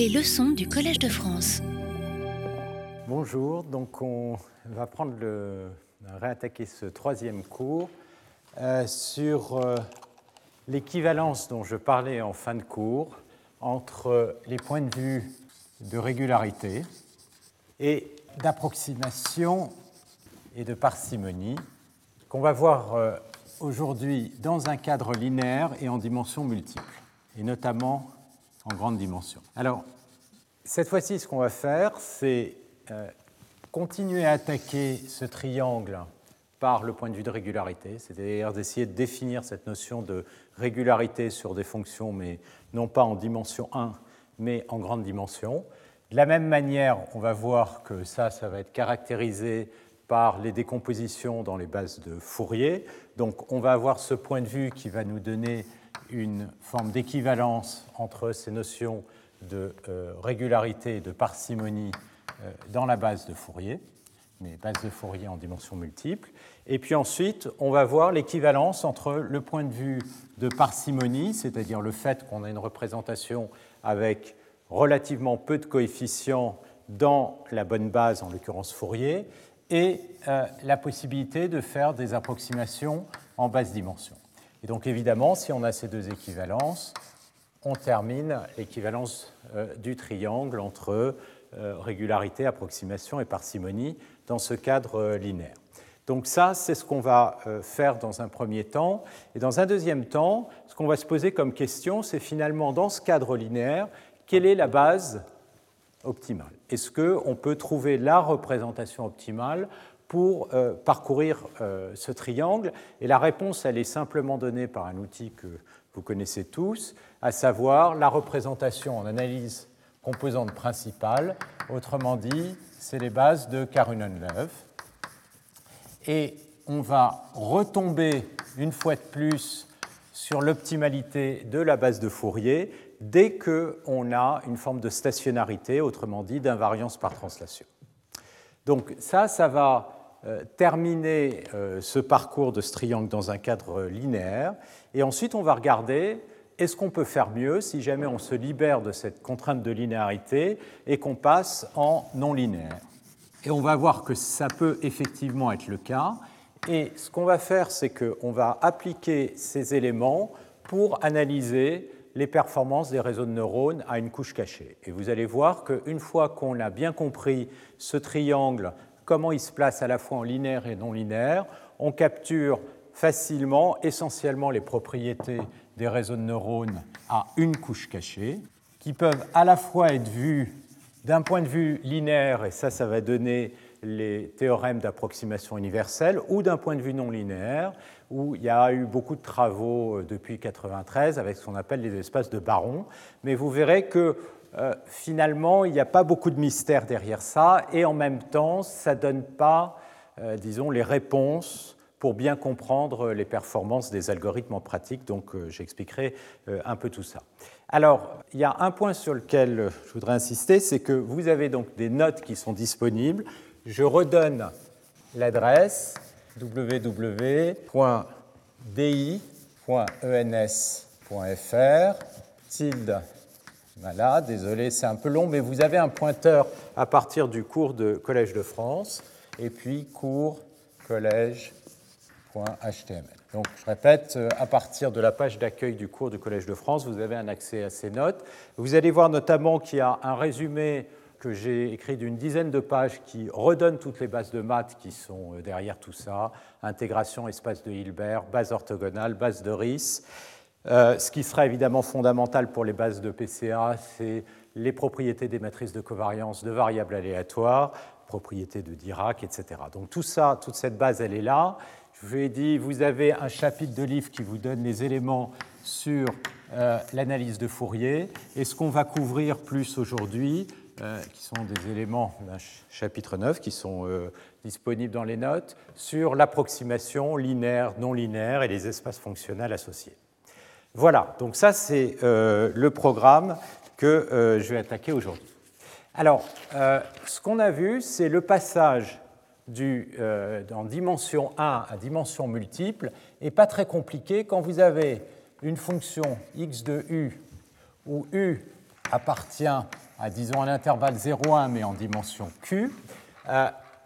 Les leçons du Collège de France. Bonjour, donc on va prendre le, réattaquer ce troisième cours euh, sur euh, l'équivalence dont je parlais en fin de cours entre les points de vue de régularité et d'approximation et de parcimonie qu'on va voir euh, aujourd'hui dans un cadre linéaire et en dimension multiple, et notamment en grande dimension. Alors, cette fois-ci, ce qu'on va faire, c'est euh, continuer à attaquer ce triangle par le point de vue de régularité, c'est-à-dire d'essayer de définir cette notion de régularité sur des fonctions, mais non pas en dimension 1, mais en grande dimension. De la même manière, on va voir que ça, ça va être caractérisé par les décompositions dans les bases de Fourier. Donc on va avoir ce point de vue qui va nous donner une forme d'équivalence entre ces notions de euh, régularité et de parcimonie euh, dans la base de Fourier, mais base de Fourier en dimension multiple. Et puis ensuite, on va voir l'équivalence entre le point de vue de parcimonie, c'est-à-dire le fait qu'on a une représentation avec relativement peu de coefficients dans la bonne base, en l'occurrence Fourier, et euh, la possibilité de faire des approximations en basse dimension. Et donc évidemment, si on a ces deux équivalences, on termine l'équivalence euh, du triangle entre euh, régularité, approximation et parcimonie dans ce cadre euh, linéaire. Donc ça, c'est ce qu'on va faire dans un premier temps. Et dans un deuxième temps, ce qu'on va se poser comme question, c'est finalement, dans ce cadre linéaire, quelle est la base optimale? Est-ce qu'on peut trouver la représentation optimale pour parcourir ce triangle Et la réponse, elle est simplement donnée par un outil que vous connaissez tous, à savoir la représentation en analyse composante principale, autrement dit, c'est les bases de Karunen-Löw. Et on va retomber une fois de plus sur l'optimalité de la base de Fourier dès qu'on a une forme de stationnarité, autrement dit d'invariance par translation. Donc ça, ça va euh, terminer euh, ce parcours de ce triangle dans un cadre linéaire. Et ensuite, on va regarder est-ce qu'on peut faire mieux si jamais on se libère de cette contrainte de linéarité et qu'on passe en non linéaire. Et on va voir que ça peut effectivement être le cas. Et ce qu'on va faire, c'est qu'on va appliquer ces éléments pour analyser les performances des réseaux de neurones à une couche cachée. Et vous allez voir qu'une fois qu'on a bien compris ce triangle comment il se place à la fois en linéaire et non linéaire, on capture facilement, essentiellement, les propriétés des réseaux de neurones à une couche cachée, qui peuvent à la fois être vues d'un point de vue linéaire, et ça, ça va donner les théorèmes d'approximation universelle, ou d'un point de vue non linéaire, où il y a eu beaucoup de travaux euh, depuis 1993 avec ce qu'on appelle les espaces de Baron. Mais vous verrez que euh, finalement, il n'y a pas beaucoup de mystère derrière ça, et en même temps, ça ne donne pas, euh, disons, les réponses pour bien comprendre les performances des algorithmes en pratique. Donc, euh, j'expliquerai un peu tout ça. Alors, il y a un point sur lequel je voudrais insister, c'est que vous avez donc des notes qui sont disponibles. Je redonne l'adresse www.di.ens.fr voilà, désolé, c'est un peu long, mais vous avez un pointeur à partir du cours de Collège de France et puis cours collège.html. Donc, je répète, euh, à partir de la page d'accueil du cours du Collège de France, vous avez un accès à ces notes. Vous allez voir notamment qu'il y a un résumé que j'ai écrit d'une dizaine de pages qui redonne toutes les bases de maths qui sont euh, derrière tout ça intégration, espace de Hilbert, base orthogonale, base de Ries. Euh, ce qui sera évidemment fondamental pour les bases de PCA, c'est les propriétés des matrices de covariance de variables aléatoires, propriétés de Dirac, etc. Donc tout ça, toute cette base, elle est là. Je vous ai dit, vous avez un chapitre de livre qui vous donne les éléments sur euh, l'analyse de Fourier. Et ce qu'on va couvrir plus aujourd'hui, euh, qui sont des éléments d'un chapitre 9 qui sont disponibles dans les notes, sur l'approximation linéaire, non linéaire et les espaces fonctionnels associés. Voilà, donc ça c'est euh, le programme que euh, je vais attaquer aujourd'hui. Alors, euh, ce qu'on a vu, c'est le passage du, en dimension 1 à dimension multiple, et pas très compliqué quand vous avez une fonction x de u où u appartient à à disons un intervalle 0,1 mais en dimension q.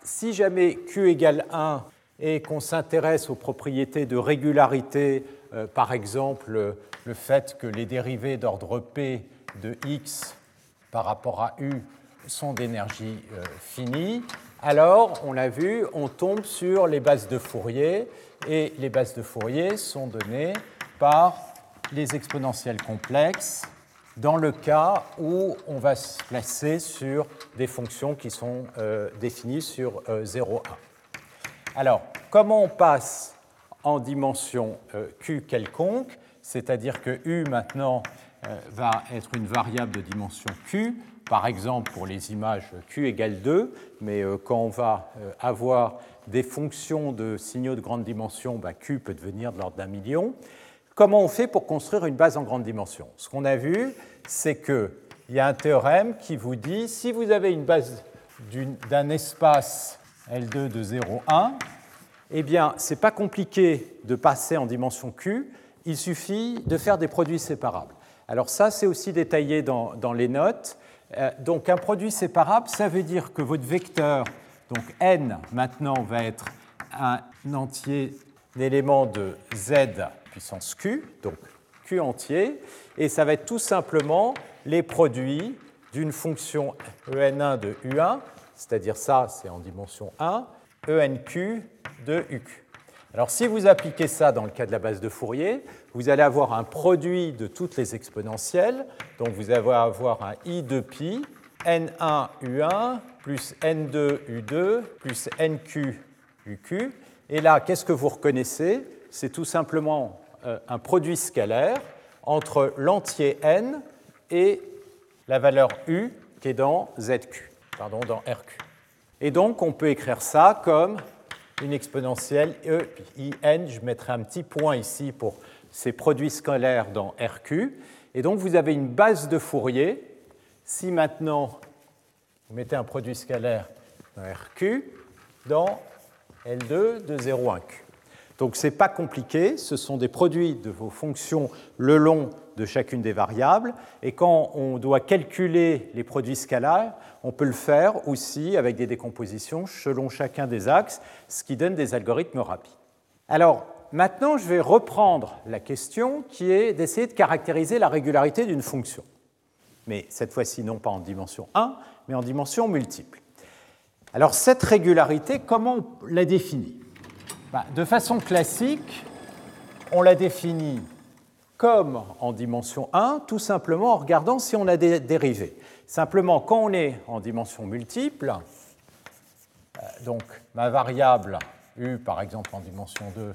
Si jamais q égale 1 et qu'on s'intéresse aux propriétés de régularité, euh, par exemple le fait que les dérivés d'ordre p de x par rapport à u sont d'énergie euh, finie, alors, on l'a vu, on tombe sur les bases de Fourier, et les bases de Fourier sont données par les exponentielles complexes dans le cas où on va se placer sur des fonctions qui sont euh, définies sur 0,1. Euh, Alors, comment on passe en dimension euh, q quelconque, c'est-à-dire que u maintenant va être une variable de dimension q, par exemple pour les images q égale 2, mais quand on va avoir des fonctions de signaux de grande dimension, bah, q peut devenir de l'ordre d'un million. Comment on fait pour construire une base en grande dimension? Ce qu'on a vu, c'est qu'il y a un théorème qui vous dit si vous avez une base d'un espace L2 de 0, 1, eh bien, ce n'est pas compliqué de passer en dimension Q, il suffit de faire des produits séparables. Alors ça, c'est aussi détaillé dans, les notes. Euh, donc un produit séparable, ça veut dire que votre vecteur, donc n maintenant va être un entier, un élément de z puissance q, donc q entier, et ça va être tout simplement les produits d'une fonction en1 de u1, c'est-à-dire ça, c'est en dimension 1, enq de uq. Alors si vous appliquez ça dans le cas de la base de Fourier, vous allez avoir un produit de toutes les exponentielles, donc vous allez avoir un i de pi, n1 u1 plus n2 u2 plus nq uq. Et là, qu'est-ce que vous reconnaissez? C'est tout simplement euh, un produit scalaire entre l'entier n et la valeur u qui est dans zq, pardon, dans rq. Et donc on peut écrire ça comme une exponentielle e in. Je mettrai un petit point ici pour ces produits scalaires dans rq. Et donc vous avez une base de Fourier. Si maintenant vous mettez un produit scalaire dans rq, dans L2 de 0,1q. Donc ce n'est pas compliqué, ce sont des produits de vos fonctions le long de chacune des variables. Et quand on doit calculer les produits scalaires, on peut le faire aussi avec des décompositions selon chacun des axes, ce qui donne des algorithmes rapides. Alors maintenant, je vais reprendre la question qui est d'essayer de caractériser la régularité d'une fonction. Mais cette fois-ci, non pas en dimension 1, mais en dimension multiple. Alors cette régularité, comment on la définit? Bah, de façon classique, on la définit comme en dimension 1, tout simplement en regardant si on a des dérivés. Simplement, quand on est en dimension multiple, euh, donc ma variable u, par exemple, en dimension 2,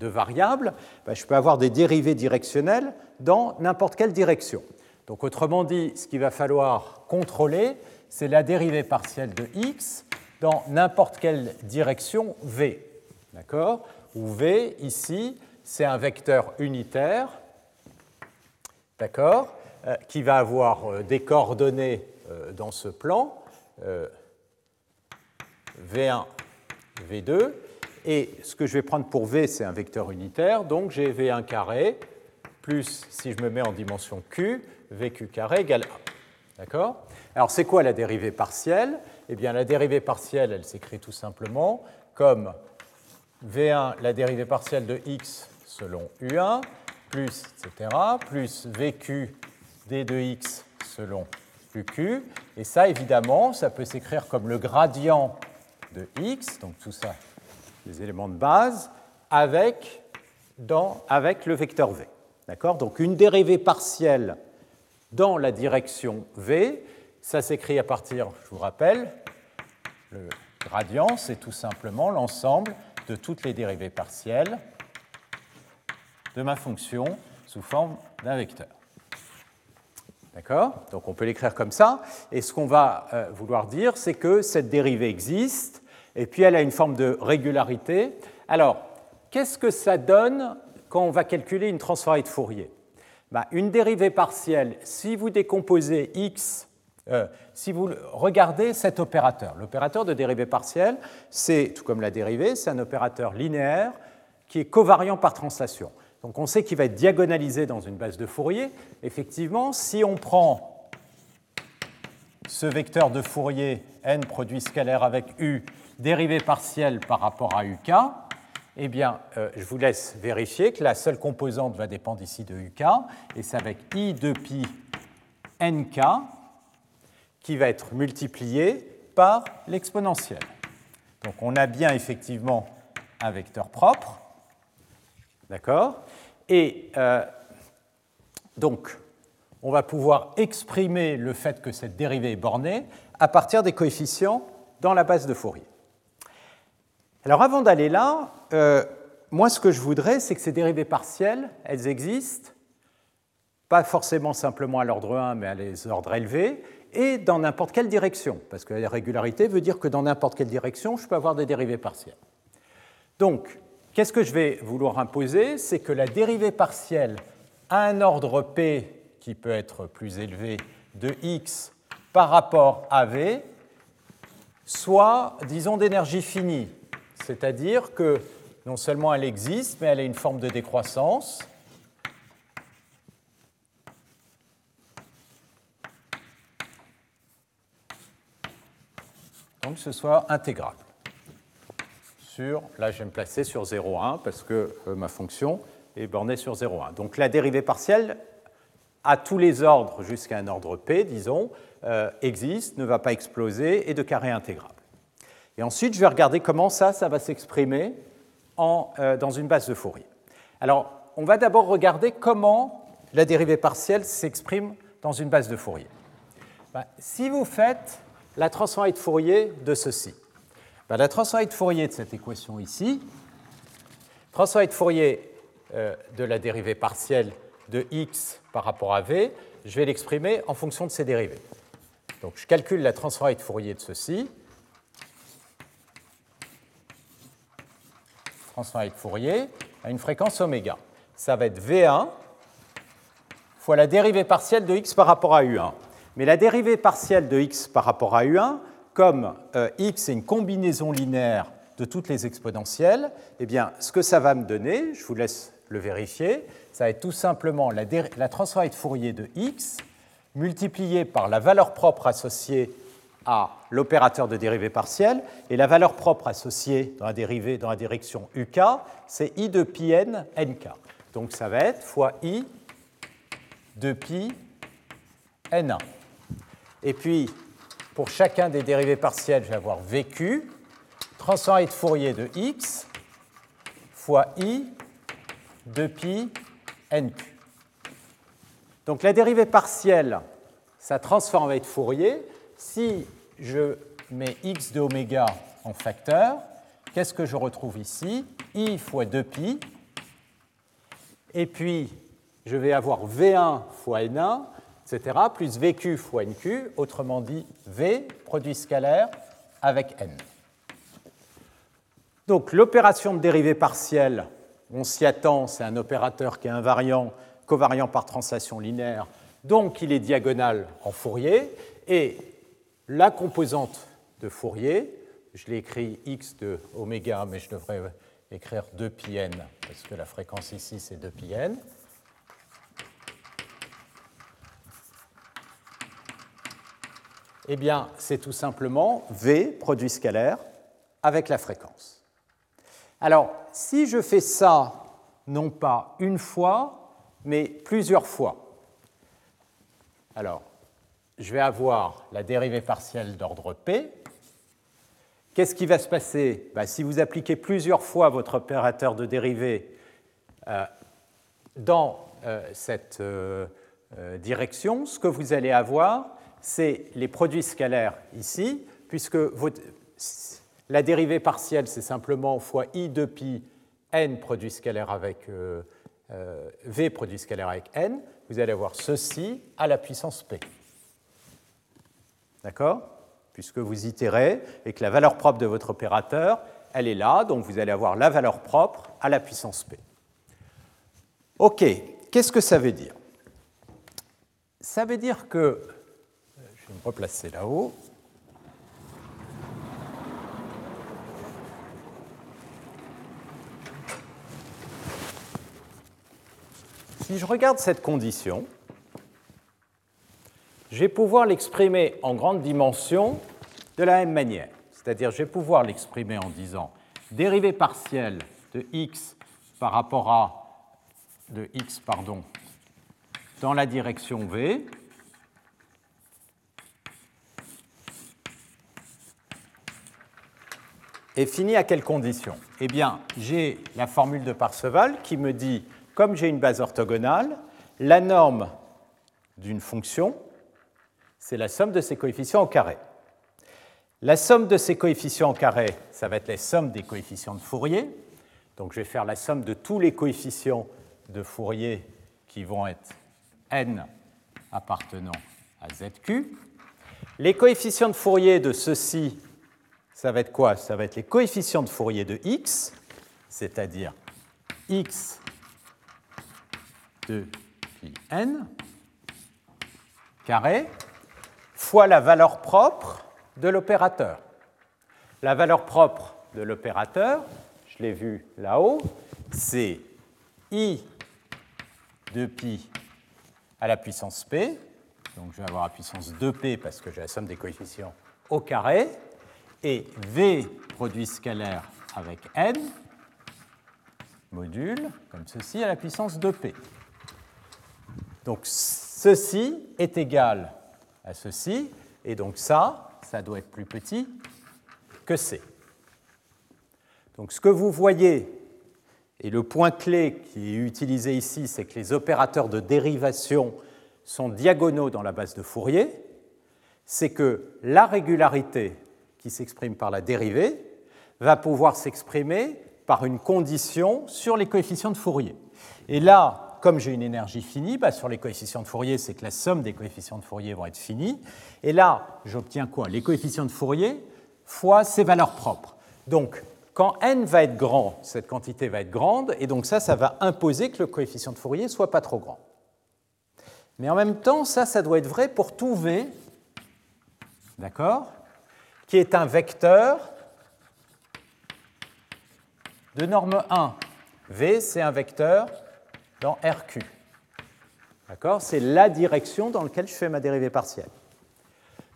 deux variables, bah, je peux avoir des dérivés directionnels dans n'importe quelle direction. Donc autrement dit, ce qu'il va falloir contrôler, c'est la dérivée partielle de x dans n'importe quelle direction v. D'accord? Où V, ici, c'est un vecteur unitaire, d'accord, euh, qui va avoir euh, des coordonnées euh, dans ce plan, V1, V2, et ce que je vais prendre pour V, c'est un vecteur unitaire, donc j'ai V1 carré, plus, si je me mets en dimension Q, VQ carré égale 1. D'accord? Alors c'est quoi la dérivée partielle? Eh bien la dérivée partielle, elle s'écrit tout simplement comme V1, la dérivée partielle de x selon U1, plus, etc., plus VQ d de x selon UQ. Et ça, évidemment, ça peut s'écrire comme le gradient de x, donc tout ça, les éléments de base, avec, dans, avec le vecteur v. D'accord? Donc une dérivée partielle dans la direction v, ça s'écrit à partir, je vous rappelle, le gradient, c'est tout simplement l'ensemble de toutes les dérivées partielles de ma fonction sous forme d'un vecteur. D'accord? Donc on peut l'écrire comme ça. Et ce qu'on va euh, vouloir dire, c'est que cette dérivée existe, et puis elle a une forme de régularité. Alors, qu'est-ce que ça donne quand on va calculer une transformée de Fourier? Bah, Une dérivée partielle, si vous décomposez x euh, si vous regardez cet opérateur, l'opérateur de dérivée partielle, c'est, tout comme la dérivée, c'est un opérateur linéaire qui est covariant par translation. Donc on sait qu'il va être diagonalisé dans une base de Fourier. Effectivement, si on prend ce vecteur de Fourier n produit scalaire avec u dérivé partiel par rapport à uk, eh bien, euh, je vous laisse vérifier que la seule composante va dépendre ici de uk, et c'est avec i de pi nk qui va être multiplié par l'exponentielle. Donc on a bien effectivement un vecteur propre, d'accord? Et euh, donc, on va pouvoir exprimer le fait que cette dérivée est bornée à partir des coefficients dans la base de Fourier. Alors avant d'aller là, euh, moi ce que je voudrais, c'est que ces dérivées partielles, elles existent, pas forcément simplement à l'ordre 1, mais à les ordres élevés, et dans n'importe quelle direction, parce que la régularité veut dire que dans n'importe quelle direction, je peux avoir des dérivées partielles. Donc, qu'est-ce que je vais vouloir imposer? C'est que la dérivée partielle à un ordre p qui peut être plus élevé de x par rapport à v soit, disons, d'énergie finie. C'est-à-dire que non seulement elle existe, mais elle a une forme de décroissance. Donc ce soit intégrable. Là je vais me placer sur 0,1 parce que euh, ma fonction est bornée sur 0,1. Donc la dérivée partielle à tous les ordres jusqu'à un ordre P, disons, euh, existe, ne va pas exploser et de carré intégrable. Et ensuite, je vais regarder comment ça, ça va s'exprimer euh, dans une base de Fourier. Alors, on va d'abord regarder comment la dérivée partielle s'exprime dans une base de Fourier. Ben, si vous faites la transformée de Fourier de ceci, ben, la transformée de Fourier de cette équation ici, transformée de Fourier euh, de la dérivée partielle de x par rapport à v, je vais l'exprimer en fonction de ses dérivées. Donc je calcule la transformée de Fourier de ceci. Transformée de Fourier à une fréquence oméga. Ça va être V1 fois la dérivée partielle de x par rapport à U1. Mais la dérivée partielle de x par rapport à U1, comme euh, x est une combinaison linéaire de toutes les exponentielles, eh bien, ce que ça va me donner, je vous laisse le vérifier, ça va être tout simplement la, la transformée de Fourier de x multipliée par la valeur propre associée à l'opérateur de dérivée partielle, et la valeur propre associée dans la dérivée dans la direction uk, c'est i de pi n nk. Donc ça va être fois i de pi n1. Et puis, pour chacun des dérivés partiels, je vais avoir vq, transformée de Fourier de x, fois i de pi nq. Donc la dérivée partielle, ça transforme avec Fourier. Si je mets x de oméga en facteur, qu'est-ce que je retrouve ici? I fois 2pi, et puis je vais avoir v1 fois n1, etc., plus vq fois nq, autrement dit v, produit scalaire, avec n. Donc l'opération de dérivée partielle on s'y attend, c'est un opérateur qui est invariant, covariant par translation linéaire, donc il est diagonal en Fourier, et la composante de Fourier, je l'ai écrit x de oméga, mais je devrais écrire 2pi n, parce que la fréquence ici c'est 2pi n. Eh bien, c'est tout simplement V, produit scalaire, avec la fréquence. Alors, si je fais ça, non pas une fois, mais plusieurs fois, alors, je vais avoir la dérivée partielle d'ordre P. Qu'est-ce qui va se passer? Ben, Si vous appliquez plusieurs fois votre opérateur de dérivée euh, dans euh, cette euh, direction, ce que vous allez avoir, c'est les produits scalaires ici, puisque la dérivée partielle, c'est simplement fois i de pi n produit scalaire avec euh, euh, v produit scalaire avec n. Vous allez avoir ceci à la puissance p. D'accord? Puisque vous itérez et que la valeur propre de votre opérateur, elle est là, donc vous allez avoir la valeur propre à la puissance p. OK, qu'est-ce que ça veut dire? Ça veut dire que, je vais me replacer là-haut, Si je regarde cette condition, je vais pouvoir l'exprimer en grande dimension de la même manière. C'est-à-dire, je vais pouvoir l'exprimer en disant dérivée partielle de x par rapport à de x pardon, dans la direction v est fini à quelles conditions? Eh bien, j'ai la formule de Parseval qui me dit, comme j'ai une base orthogonale, la norme d'une fonction, c'est la somme de ses coefficients au carré. La somme de ces coefficients au carré, ça va être la somme des coefficients de Fourier. Donc je vais faire la somme de tous les coefficients de Fourier qui vont être n appartenant à zq. Les coefficients de Fourier de ceci, ça va être quoi? Ça va être les coefficients de Fourier de x, c'est-à-dire x de pi n carré fois la valeur propre de l'opérateur. La valeur propre de l'opérateur, je l'ai vu là-haut, c'est i de pi à la puissance p. Donc je vais avoir la puissance 2p parce que j'ai la somme des coefficients au carré. Et v produit scalaire avec n module, comme ceci, à la puissance 2p. Donc ceci est égal à ceci, et donc ça, ça doit être plus petit que C. Donc ce que vous voyez, et le point clé qui est utilisé ici, c'est que les opérateurs de dérivation sont diagonaux dans la base de Fourier, c'est que la régularité qui s'exprime par la dérivée va pouvoir s'exprimer par une condition sur les coefficients de Fourier. Et là, comme j'ai une énergie finie, bah, sur les coefficients de Fourier, c'est que la somme des coefficients de Fourier vont être finie. Et là, j'obtiens quoi? Les coefficients de Fourier fois ces valeurs propres. Donc, quand n va être grand, cette quantité va être grande, et donc ça, ça va imposer que le coefficient de Fourier soit pas trop grand. Mais en même temps, ça, ça doit être vrai pour tout v, d'accord? Qui est un vecteur de norme 1. V, c'est un vecteur dans RQ. D'accord? C'est la direction dans laquelle je fais ma dérivée partielle.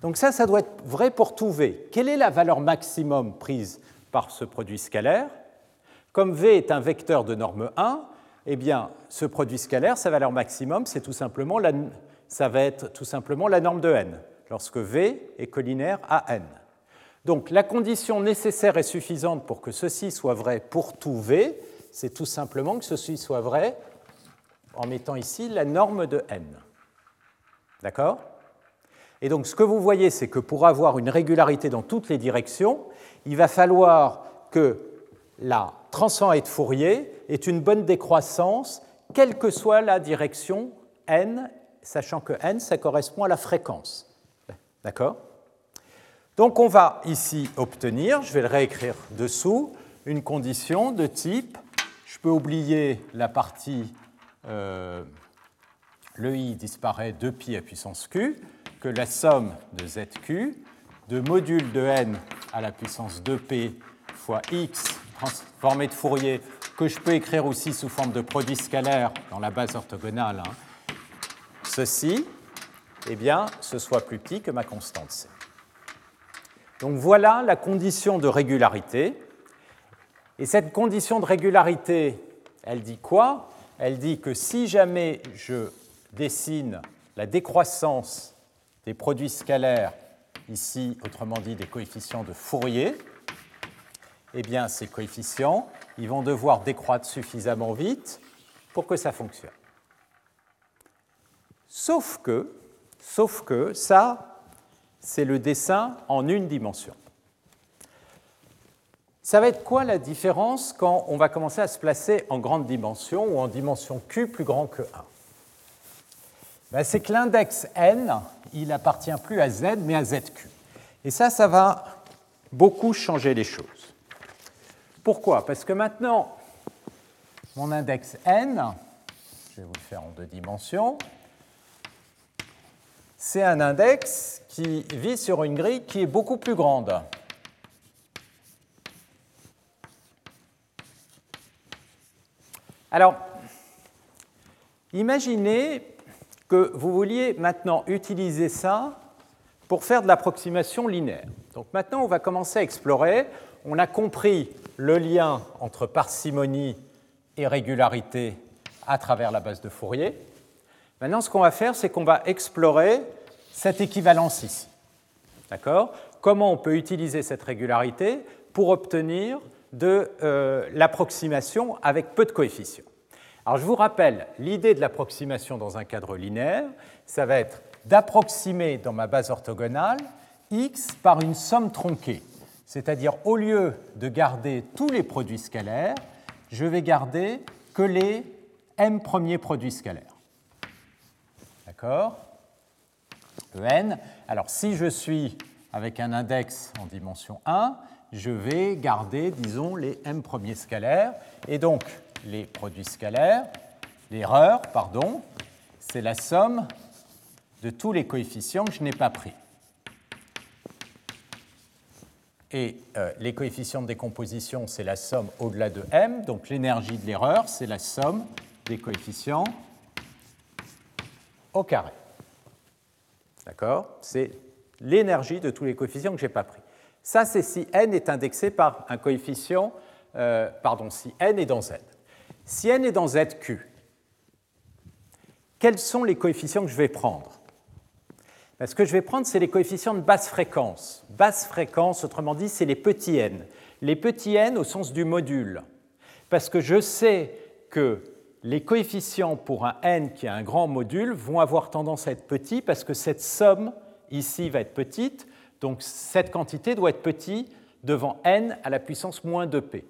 Donc ça, ça doit être vrai pour tout V. Quelle est la valeur maximum prise par ce produit scalaire? Comme V est un vecteur de norme 1, eh bien, ce produit scalaire, sa valeur maximum, c'est tout simplement la, ça va être tout simplement la norme de n, lorsque V est collinaire à n. Donc la condition nécessaire et suffisante pour que ceci soit vrai pour tout V, c'est tout simplement que ceci soit vrai en mettant ici la norme de n. D'accord? Et donc ce que vous voyez, c'est que pour avoir une régularité dans toutes les directions, il va falloir que la transformée de Fourier ait une bonne décroissance, quelle que soit la direction n, sachant que n, ça correspond à la fréquence. D'accord? Donc on va ici obtenir, je vais le réécrire dessous, une condition de type, je peux oublier la partie euh, le i disparaît de pi à puissance q, que la somme de zq de module de n à la puissance 2p fois x transformé de Fourier, que je peux écrire aussi sous forme de produit scalaire dans la base orthogonale, hein, ceci, eh bien, ce soit plus petit que ma constante c. Donc voilà la condition de régularité. Et cette condition de régularité, elle dit quoi? Elle dit que si jamais je dessine la décroissance des produits scalaires, ici autrement dit des coefficients de Fourier, eh bien ces coefficients, ils vont devoir décroître suffisamment vite pour que ça fonctionne. Sauf que, sauf que ça, c'est le dessin en une dimension. Ça va être quoi la différence quand on va commencer à se placer en grande dimension ou en dimension Q plus grand que 1 ben, C'est que l'index n, il appartient plus à z, mais à zq. Et ça, ça va beaucoup changer les choses. Pourquoi? Parce que maintenant, mon index n, je vais vous le faire en deux dimensions, c'est un index qui vit sur une grille qui est beaucoup plus grande. Alors, imaginez que vous vouliez maintenant utiliser ça pour faire de l'approximation linéaire. Donc maintenant, on va commencer à explorer. On a compris le lien entre parcimonie et régularité à travers la base de Fourier. Maintenant, ce qu'on va faire, c'est qu'on va explorer cette équivalence ici. D'accord? Comment on peut utiliser cette régularité pour obtenir de euh, l'approximation avec peu de coefficients? Alors, je vous rappelle, l'idée de l'approximation dans un cadre linéaire, ça va être d'approximer dans ma base orthogonale x par une somme tronquée. C'est-à-dire, au lieu de garder tous les produits scalaires, je vais garder que les m premiers produits scalaires. D'accord En. Alors, si je suis avec un index en dimension 1, je vais garder, disons, les m premiers scalaires. Et donc, les produits scalaires, l'erreur, pardon, c'est la somme de tous les coefficients que je n'ai pas pris. Et euh, les coefficients de décomposition, c'est la somme au-delà de m. Donc l'énergie de l'erreur, c'est la somme des coefficients au carré. D'accord? C'est l'énergie de tous les coefficients que je n'ai pas pris. Ça, c'est si n est indexé par un coefficient, euh, pardon, si n est dans z. Si n est dans zq, quels sont les coefficients que je vais prendre? Ben, Ce que je vais prendre, c'est les coefficients de basse fréquence. Basse fréquence, autrement dit, c'est les petits n. Les petits n au sens du module. Parce que je sais que les coefficients pour un n qui a un grand module vont avoir tendance à être petits parce que cette somme ici va être petite, donc cette quantité doit être petite devant n à la puissance moins 2p.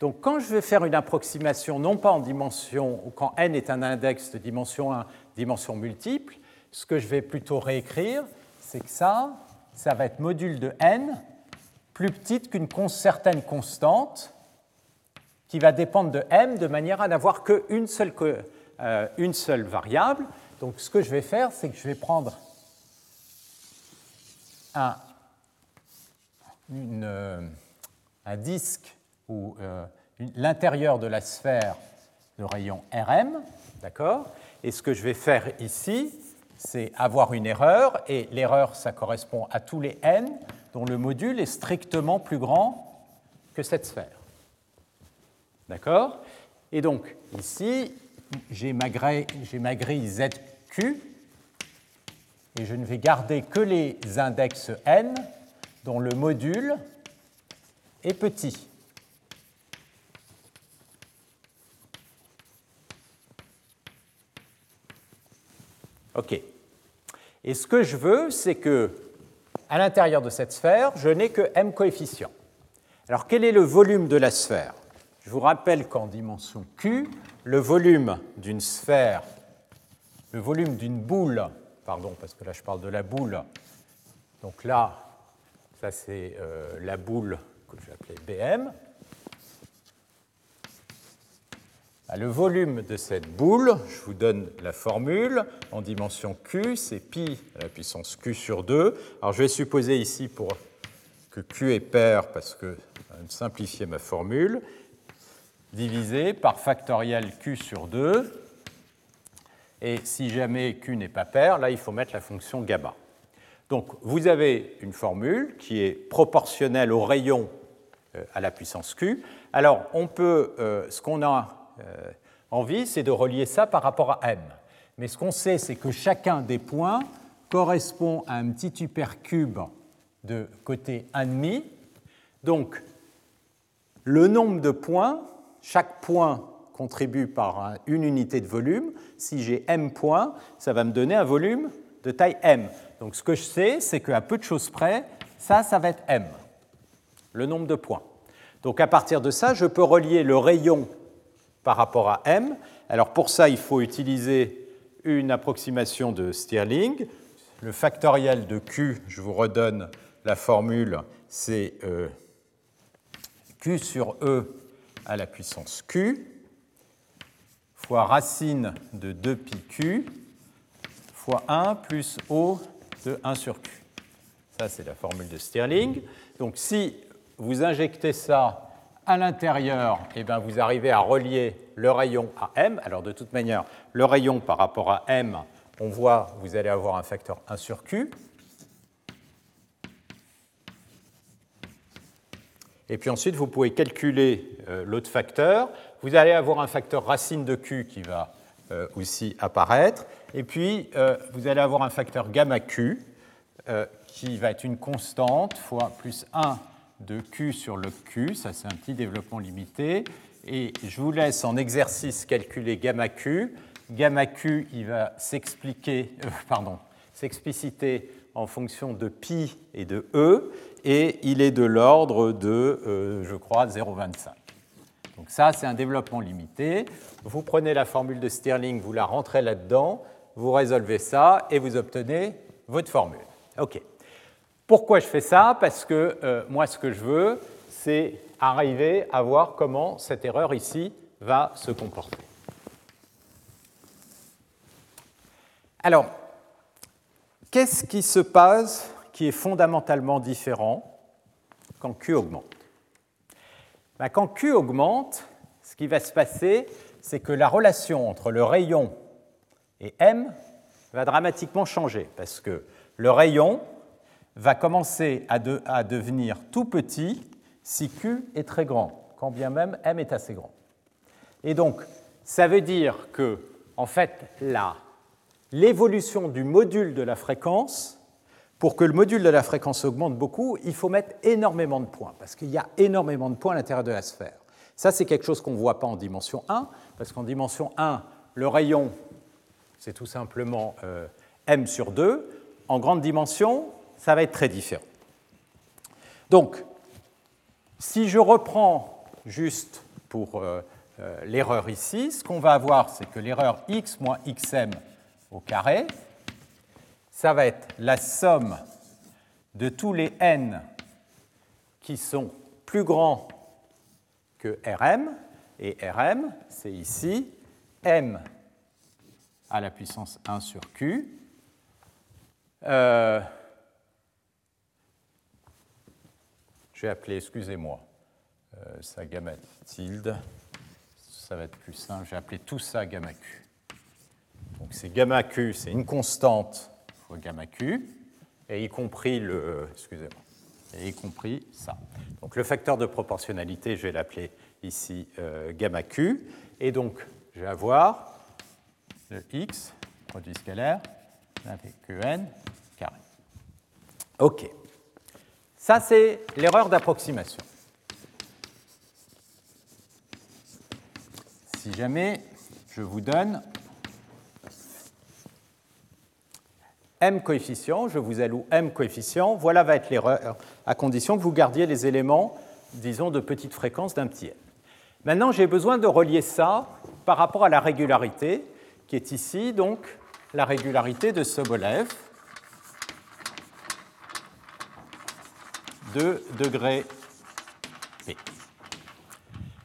Donc quand je vais faire une approximation, non pas en dimension, ou quand n est un index de dimension 1, dimension multiple, ce que je vais plutôt réécrire, c'est que ça, ça va être module de n plus petite qu'une certaine constante qui va dépendre de m de manière à n'avoir qu'une seule, euh, une seule variable. Donc ce que je vais faire, c'est que je vais prendre un, euh, un disque ou euh, l'intérieur de la sphère de rayon Rm, d'accord? Et ce que je vais faire ici, c'est avoir une erreur, et l'erreur, ça correspond à tous les n dont le module est strictement plus grand que cette sphère. D'accord? Et donc, ici, j'ai ma, ma grille ZQ, et je ne vais garder que les index n dont le module est petit. OK. Et ce que je veux, c'est que à l'intérieur de cette sphère, je n'ai que m coefficients. Alors quel est le volume de la sphère? Je vous rappelle qu'en dimension Q, le volume d'une sphère, le volume d'une boule, pardon, parce que là je parle de la boule, donc là, ça c'est euh, la boule que je vais appeler BM. Bah, le volume de cette boule, je vous donne la formule, en dimension Q, c'est pi à la puissance Q sur 2. Alors je vais supposer ici pour que Q est pair, parce que je vais simplifier ma formule, divisé par factoriel q sur 2. Et si jamais q n'est pas pair, là, il faut mettre la fonction gamma. Donc, vous avez une formule qui est proportionnelle au rayon euh, à la puissance q. Alors, on peut, euh, ce qu'on a euh, envie, c'est de relier ça par rapport à m. Mais ce qu'on sait, c'est que chacun des points correspond à un petit hypercube de côté 1,5. Donc, le nombre de points chaque point contribue par une unité de volume. Si j'ai m points, ça va me donner un volume de taille m. Donc ce que je sais, c'est qu'à peu de choses près, ça, ça va être m, le nombre de points. Donc à partir de ça, je peux relier le rayon par rapport à m. Alors pour ça, il faut utiliser une approximation de Stirling. Le factoriel de q, je vous redonne la formule, c'est euh, q sur e à la puissance q fois racine de 2πq fois 1 plus O de 1 sur Q. Ça, c'est la formule de Stirling. Donc, si vous injectez ça à l'intérieur, eh bien, vous arrivez à relier le rayon à M. Alors, de toute manière, le rayon par rapport à M, on voit, vous allez avoir un facteur 1 sur Q. Et puis ensuite, vous pouvez calculer euh, l'autre facteur. Vous allez avoir un facteur racine de Q qui va euh, aussi apparaître. Et puis, euh, vous allez avoir un facteur gamma Q qui va être une constante fois plus 1 de Q sur le Q. Ça, c'est un petit développement limité. Et je vous laisse en exercice calculer gamma Q. Gamma Q, il va s'expliquer, pardon, s'expliciter en fonction de pi et de e et il est de l'ordre de, euh, je crois, 0,25. Donc ça, c'est un développement limité. Vous prenez la formule de Stirling, vous la rentrez là-dedans, vous résolvez ça et vous obtenez votre formule. OK. Pourquoi je fais ça? Parce que euh, moi, ce que je veux, c'est arriver à voir comment cette erreur ici va se comporter. Alors, qu'est-ce qui se passe qui est fondamentalement différent quand Q augmente? Ben, quand Q augmente, ce qui va se passer, c'est que la relation entre le rayon et M va dramatiquement changer, parce que le rayon va commencer à, devenir tout petit si Q est très grand, quand bien même M est assez grand. Et donc, ça veut dire que, en fait, l'évolution du module de la fréquence pour que le module de la fréquence augmente beaucoup, il faut mettre énormément de points, parce qu'il y a énormément de points à l'intérieur de la sphère. Ça, c'est quelque chose qu'on ne voit pas en dimension 1, parce qu'en dimension 1, le rayon, c'est tout simplement euh, m sur 2. En grande dimension, ça va être très différent. Donc, si je reprends juste pour euh, euh, l'erreur ici, ce qu'on va avoir, c'est que l'erreur x moins xm au carré, ça va être la somme de tous les n qui sont plus grands que Rm, et Rm, c'est ici m à la puissance 1 sur q. Euh, je vais appeler, excusez-moi, euh, ça gamma tilde, ça va être plus simple, je vais appeler tout ça gamma q. Donc c'est gamma q, c'est une constante gamma Q, et y compris le, excusez-moi, et y compris ça. Donc le facteur de proportionnalité, je vais l'appeler ici euh, gamma Q, et donc je vais avoir le X, produit scalaire, avec Qn carré. OK. Ça, c'est l'erreur d'approximation. Si jamais je vous donne m coefficients, je vous alloue m coefficients, voilà va être l'erreur, à condition que vous gardiez les éléments, disons, de petite fréquence d'un petit n. Maintenant, j'ai besoin de relier ça par rapport à la régularité, qui est ici, donc, la régularité de Sobolev de degré P.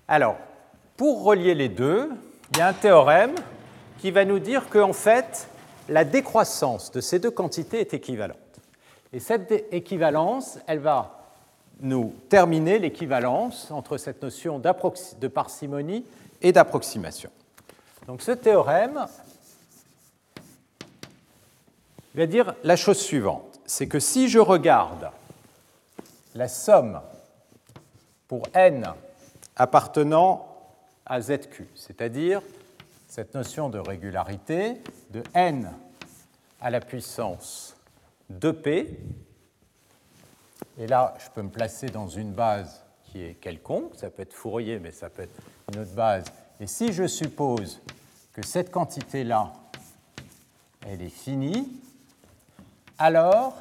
Alors, pour relier les deux, il y a un théorème qui va nous dire qu'en fait, la décroissance de ces deux quantités est équivalente. Et cette équivalence, elle va nous terminer l'équivalence entre cette notion de parcimonie et d'approximation. Donc ce théorème va dire la chose suivante, c'est que si je regarde la somme pour n appartenant à zq, c'est-à-dire cette notion de régularité de n à la puissance 2p. Et là, je peux me placer dans une base qui est quelconque, ça peut être Fourier, mais ça peut être une autre base. Et si je suppose que cette quantité-là, elle est finie, alors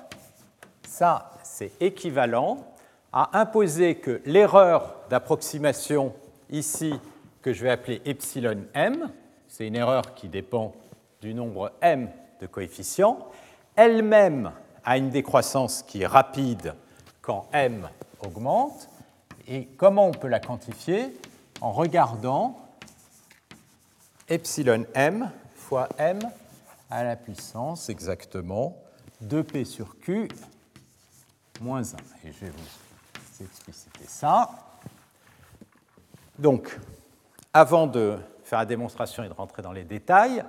ça, c'est équivalent à imposer que l'erreur d'approximation ici, que je vais appeler epsilon m, c'est une erreur qui dépend du nombre m de coefficients, elle-même a une décroissance qui est rapide quand m augmente. Et comment on peut la quantifier En regardant epsilon m fois m à la puissance exactement 2p sur q moins 1. Et je vais vous expliciter ça. Donc, avant de faire la démonstration et de rentrer dans les détails,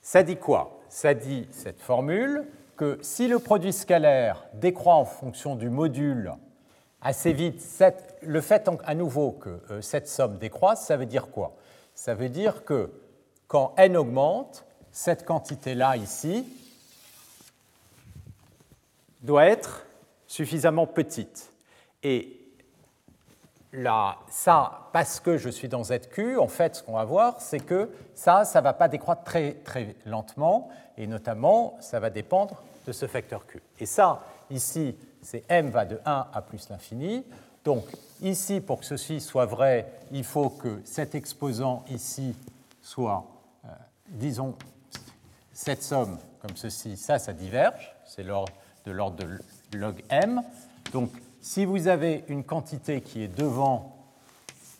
Ça dit quoi? Ça dit cette formule que si le produit scalaire décroît en fonction du module assez vite, le fait à nouveau que euh, cette somme décroisse, ça veut dire quoi? Ça veut dire que quand n augmente, cette quantité-là ici doit être suffisamment petite. Et là, ça, parce que je suis dans ZQ, en fait, ce qu'on va voir, c'est que ça, ça ne va pas décroître très, très lentement, et notamment, ça va dépendre de ce facteur Q. Et ça, ici, c'est m va de 1 à plus l'infini. Donc, ici, pour que ceci soit vrai, il faut que cet exposant ici soit, euh, disons, cette somme comme ceci, ça, ça diverge, c'est de l'ordre de log m. Donc, si vous avez une quantité qui est devant,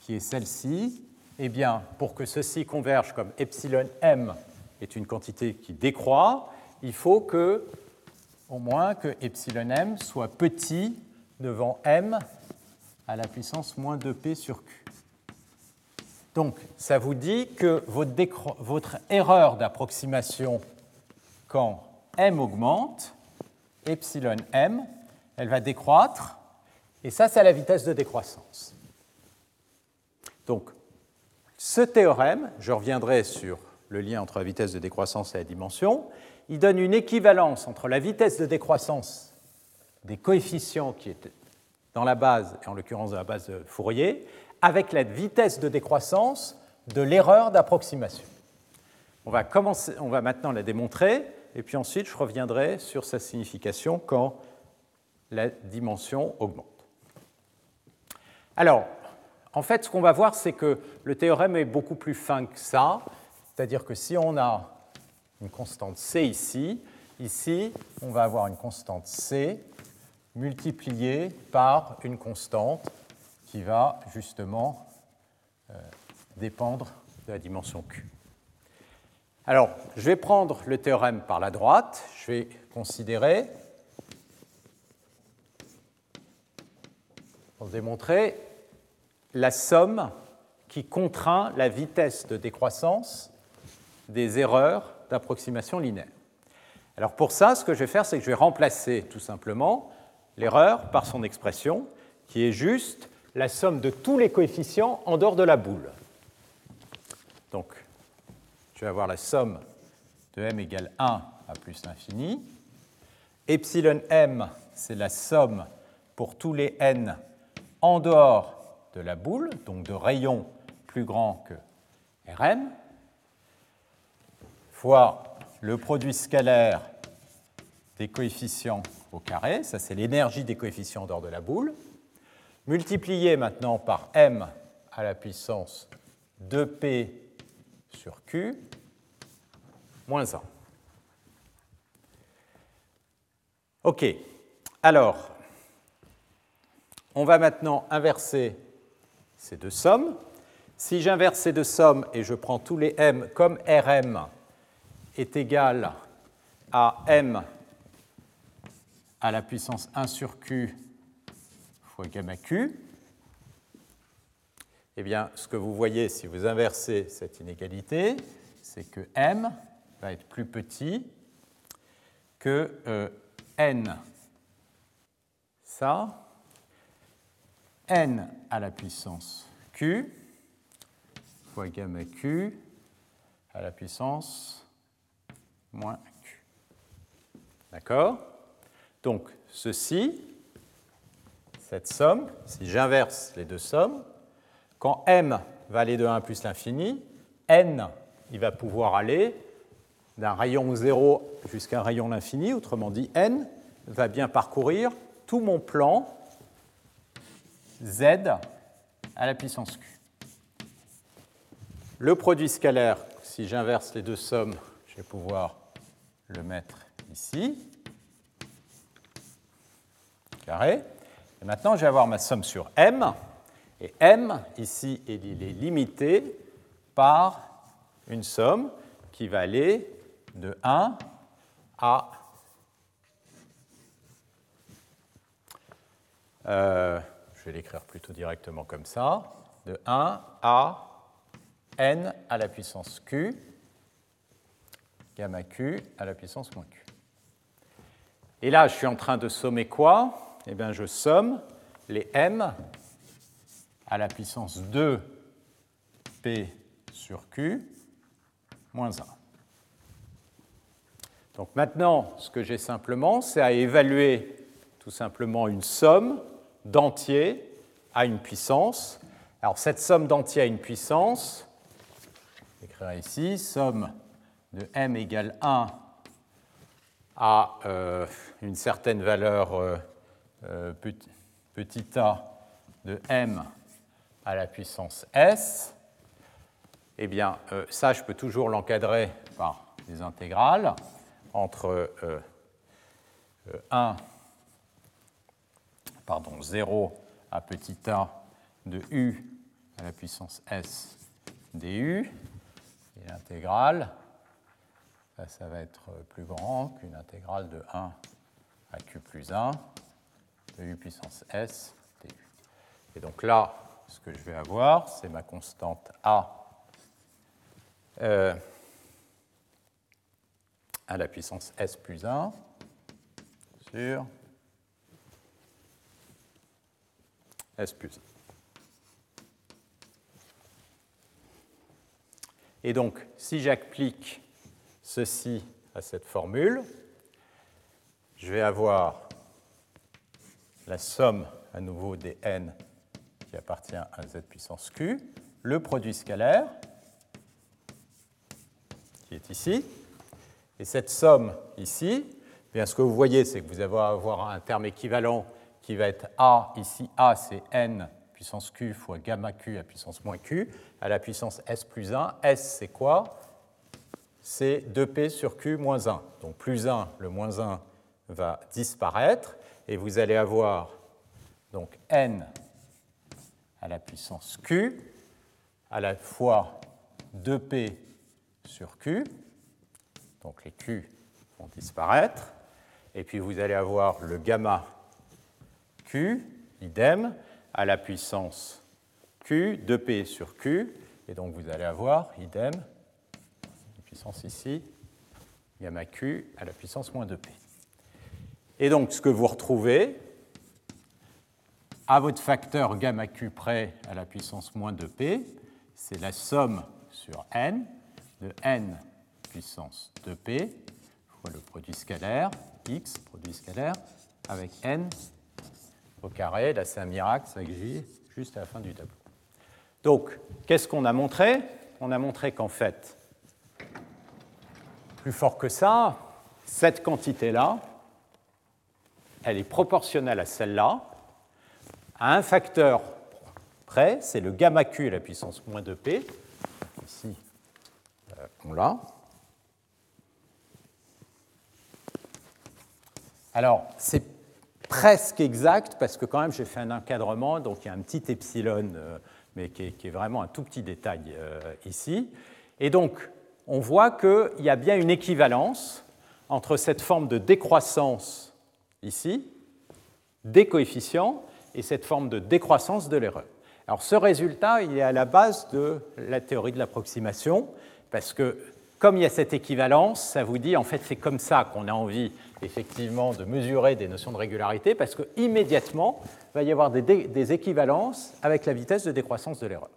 qui est celle-ci, eh bien, pour que ceci converge comme epsilon m est une quantité qui décroît, il faut que, au moins, que epsilon m soit petit devant m à la puissance moins 2p sur q. Donc, ça vous dit que votre, votre erreur d'approximation quand m augmente, epsilon m, elle va décroître et ça, c'est la vitesse de décroissance. Donc, ce théorème, je reviendrai sur le lien entre la vitesse de décroissance et la dimension, il donne une équivalence entre la vitesse de décroissance des coefficients qui étaient dans la base, et en l'occurrence dans la base de Fourier, avec la vitesse de décroissance de l'erreur d'approximation. On va, on va maintenant la démontrer, et puis ensuite je reviendrai sur sa signification quand la dimension augmente. Alors, en fait, ce qu'on va voir, c'est que le théorème est beaucoup plus fin que ça. C'est-à-dire que si on a une constante C ici, ici, on va avoir une constante C multipliée par une constante qui va justement euh, dépendre de la dimension Q. Alors, je vais prendre le théorème par la droite. Je vais considérer, pour démontrer, la somme qui contraint la vitesse de décroissance des erreurs d'approximation linéaire. Alors pour ça, ce que je vais faire, c'est que je vais remplacer tout simplement l'erreur par son expression, qui est juste la somme de tous les coefficients en dehors de la boule. Donc, je vais avoir la somme de m égale 1 à plus l'infini. Epsilon m, c'est la somme pour tous les n en dehors de la boule, donc de rayons plus grands que Rm, fois le produit scalaire des coefficients au carré, ça c'est l'énergie des coefficients dehors de la boule, multiplié maintenant par m à la puissance 2p sur q moins 1. OK. Alors, on va maintenant inverser ces deux sommes. Si j'inverse ces deux sommes et je prends tous les m comme Rm est égal à m à la puissance 1 sur q fois gamma q, eh bien, ce que vous voyez si vous inversez cette inégalité, c'est que m va être plus petit que euh, n. Ça, n à la puissance q fois gamma q à la puissance moins q. D'accord? Donc ceci, cette somme, si j'inverse les deux sommes, quand m va aller de 1 plus l'infini, n, il va pouvoir aller d'un rayon 0 jusqu'à un rayon l'infini, autrement dit, n va bien parcourir tout mon plan z à la puissance q. Le produit scalaire, si j'inverse les deux sommes, je vais pouvoir le mettre ici, carré. Et maintenant, je vais avoir ma somme sur m. Et m, ici, il est limité par une somme qui va aller de 1 à euh, vais l'écrire plutôt directement comme ça, de 1 à n à la puissance q, gamma q à la puissance moins q. Et là, je suis en train de sommer quoi? Eh bien, je somme les m à la puissance 2 p sur q moins 1. Donc maintenant, ce que j'ai simplement, c'est à évaluer tout simplement une somme d'entiers à une puissance. Alors cette somme d'entiers à une puissance, j'écrirai ici, somme de m égale 1 à euh, une certaine valeur euh, euh, petit, a de m à la puissance s, eh bien ça je peux toujours l'encadrer par des intégrales entre 1, pardon, 0 à petit a de u à la puissance s du, et l'intégrale, ça, va être plus grand qu'une intégrale de 1 à q plus 1 de u puissance s du. Et donc là, ce que je vais avoir, c'est ma constante a euh, à la puissance s plus 1 sur s plus 1. Et donc, si j'applique ceci à cette formule, je vais avoir la somme à nouveau des n qui appartient à z puissance q, le produit scalaire qui est ici, et cette somme ici, eh bien, ce que vous voyez, c'est que vous allez avoir un terme équivalent qui va être A, ici A c'est n puissance q fois gamma q à puissance moins q, à la puissance s plus 1. S c'est quoi? C'est 2p sur q moins 1. Donc plus 1, le moins 1 va disparaître, et vous allez avoir donc n à la puissance q à la fois 2p sur q, donc les Q vont disparaître. Et puis vous allez avoir le gamma Q, idem, à la puissance Q, 2P sur Q. Et donc vous allez avoir, idem, la puissance ici, gamma Q à la puissance moins 2P. Et donc ce que vous retrouvez, à votre facteur gamma Q près à la puissance moins 2P, c'est la somme sur n de n puissance 2p fois le produit scalaire, x, produit scalaire, avec n au carré. Là, c'est un miracle, ça existe juste à la fin du tableau. Donc, qu'est-ce qu'on a montré? On a montré qu'en fait, plus fort que ça, cette quantité-là, elle est proportionnelle à celle-là, à un facteur près, c'est le gamma q à la puissance moins 2p. Ici, euh, on l'a. Alors, c'est presque exact parce que quand même j'ai fait un encadrement, donc il y a un petit epsilon, euh, mais qui est, vraiment un tout petit détail euh, ici. Et donc, on voit qu'il y a bien une équivalence entre cette forme de décroissance ici, des coefficients, et cette forme de décroissance de l'erreur. Alors ce résultat, il est à la base de la théorie de l'approximation, parce que comme il y a cette équivalence, ça vous dit en fait c'est comme ça qu'on a envie effectivement de mesurer des notions de régularité parce qu'immédiatement, il va y avoir des, équivalences avec la vitesse de décroissance de l'erreur.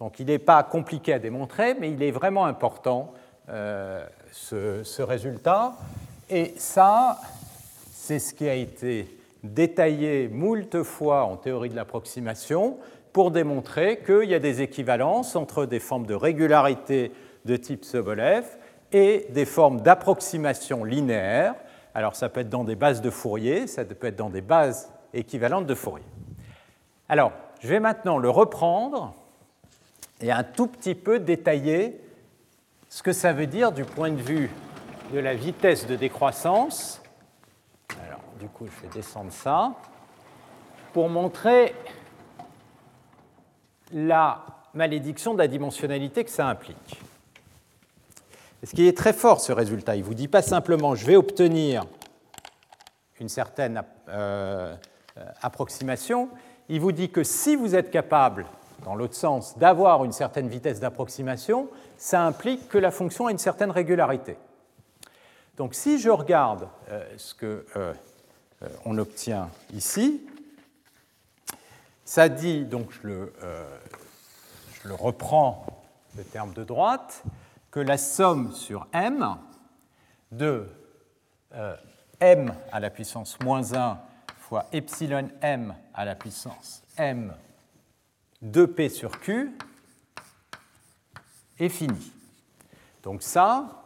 Donc il n'est pas compliqué à démontrer, mais il est vraiment important euh, ce, résultat. Et ça, c'est ce qui a été détaillé moult fois en théorie de l'approximation pour démontrer qu'il y a des équivalences entre des formes de régularité de type Sobolev et des formes d'approximation linéaire alors ça peut être dans des bases de Fourier, ça peut être dans des bases équivalentes de Fourier. Alors, je vais maintenant le reprendre et un tout petit peu détailler ce que ça veut dire du point de vue de la vitesse de décroissance. Alors, du coup, je vais descendre ça pour montrer la malédiction de la dimensionnalité que ça implique. Ce qui est très fort, ce résultat, il ne vous dit pas simplement je vais obtenir une certaine euh, approximation, il vous dit que si vous êtes capable, dans l'autre sens, d'avoir une certaine vitesse d'approximation, ça implique que la fonction a une certaine régularité. Donc si je regarde ce qu'on obtient ici, ça dit, donc je le, je le reprends, le terme de droite, que la somme sur m de m à la puissance moins 1 fois epsilon m à la puissance m 2p sur q est fini. Donc ça,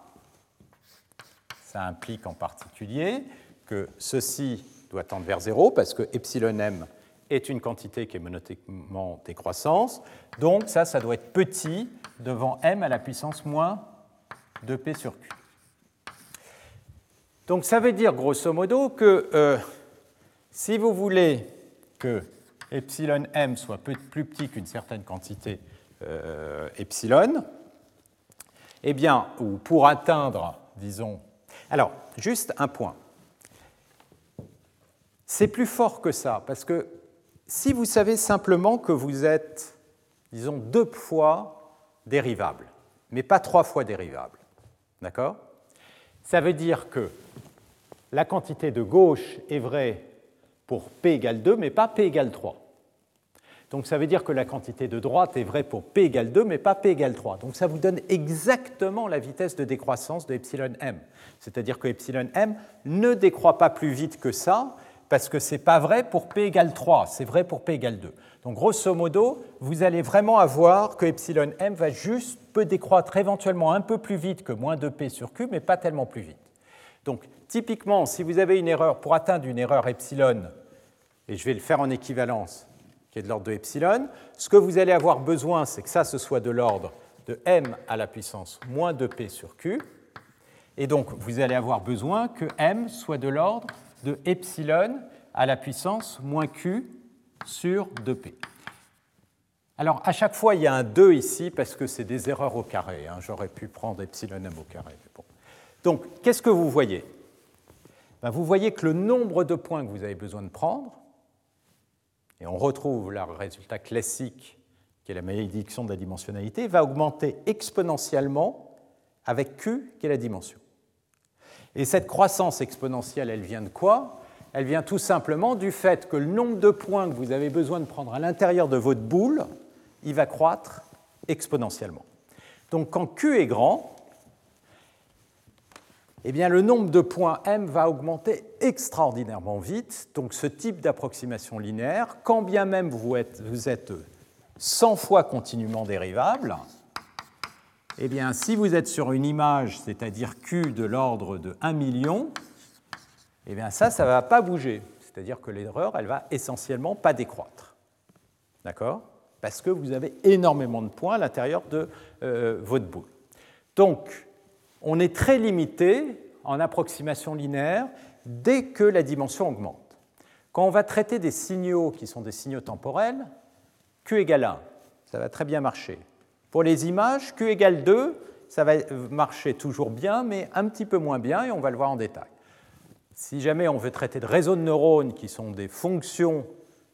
ça implique en particulier que ceci doit tendre vers 0 parce que epsilon m est une quantité qui est monotéquement décroissance. Donc ça, ça doit être petit devant m à la puissance moins 2p sur q. Donc ça veut dire grosso modo que euh, si vous voulez que epsilon m soit plus petit qu'une certaine quantité euh, epsilon, eh bien, ou pour atteindre, disons. Alors, juste un point. C'est plus fort que ça, parce que si vous savez simplement que vous êtes, disons, deux fois dérivable, mais pas trois fois dérivable, d'accord? Ça veut dire que la quantité de gauche est vraie pour p égale 2, mais pas p égale 3. Donc ça veut dire que la quantité de droite est vraie pour p égale 2, mais pas p égale 3. Donc ça vous donne exactement la vitesse de décroissance de epsilon m. C'est-à-dire que epsilon m ne décroît pas plus vite que ça, parce que ce n'est pas vrai pour p égale 3, c'est vrai pour p égale 2. Donc grosso modo, vous allez vraiment avoir que epsilon m va juste, peut décroître éventuellement un peu plus vite que moins 2p sur q, mais pas tellement plus vite. Donc typiquement, si vous avez une erreur, pour atteindre une erreur epsilon, et je vais le faire en équivalence, qui est de l'ordre de epsilon, ce que vous allez avoir besoin, c'est que ça, ce soit de l'ordre de m à la puissance moins 2p sur q, et donc vous allez avoir besoin que m soit de l'ordre de epsilon à la puissance moins q sur 2p. Alors, à chaque fois, il y a un 2 ici parce que c'est des erreurs au carré. Hein. J'aurais pu prendre epsilon m au carré. Donc, qu'est-ce que vous voyez? Ben, Vous voyez que le nombre de points que vous avez besoin de prendre, et on retrouve le résultat classique qui est la malédiction de la dimensionnalité, va augmenter exponentiellement avec q qui est la dimension. Et cette croissance exponentielle, elle vient de quoi? Elle vient tout simplement du fait que le nombre de points que vous avez besoin de prendre à l'intérieur de votre boule, il va croître exponentiellement. Donc quand Q est grand, eh bien, le nombre de points m va augmenter extraordinairement vite. Donc ce type d'approximation linéaire, quand bien même vous êtes, vous êtes 100 fois continuellement dérivable, eh bien, si vous êtes sur une image, c'est-à-dire Q de l'ordre de 1 million, eh bien ça, ça ne va pas bouger. C'est-à-dire que l'erreur, elle va essentiellement pas décroître. D'accord? Parce que vous avez énormément de points à l'intérieur de euh, votre boule. Donc, on est très limité en approximation linéaire dès que la dimension augmente. Quand on va traiter des signaux qui sont des signaux temporels, Q égale 1, ça va très bien marcher. Pour les images, Q égale 2, ça va marcher toujours bien, mais un petit peu moins bien, et on va le voir en détail. Si jamais on veut traiter de réseaux de neurones qui sont des fonctions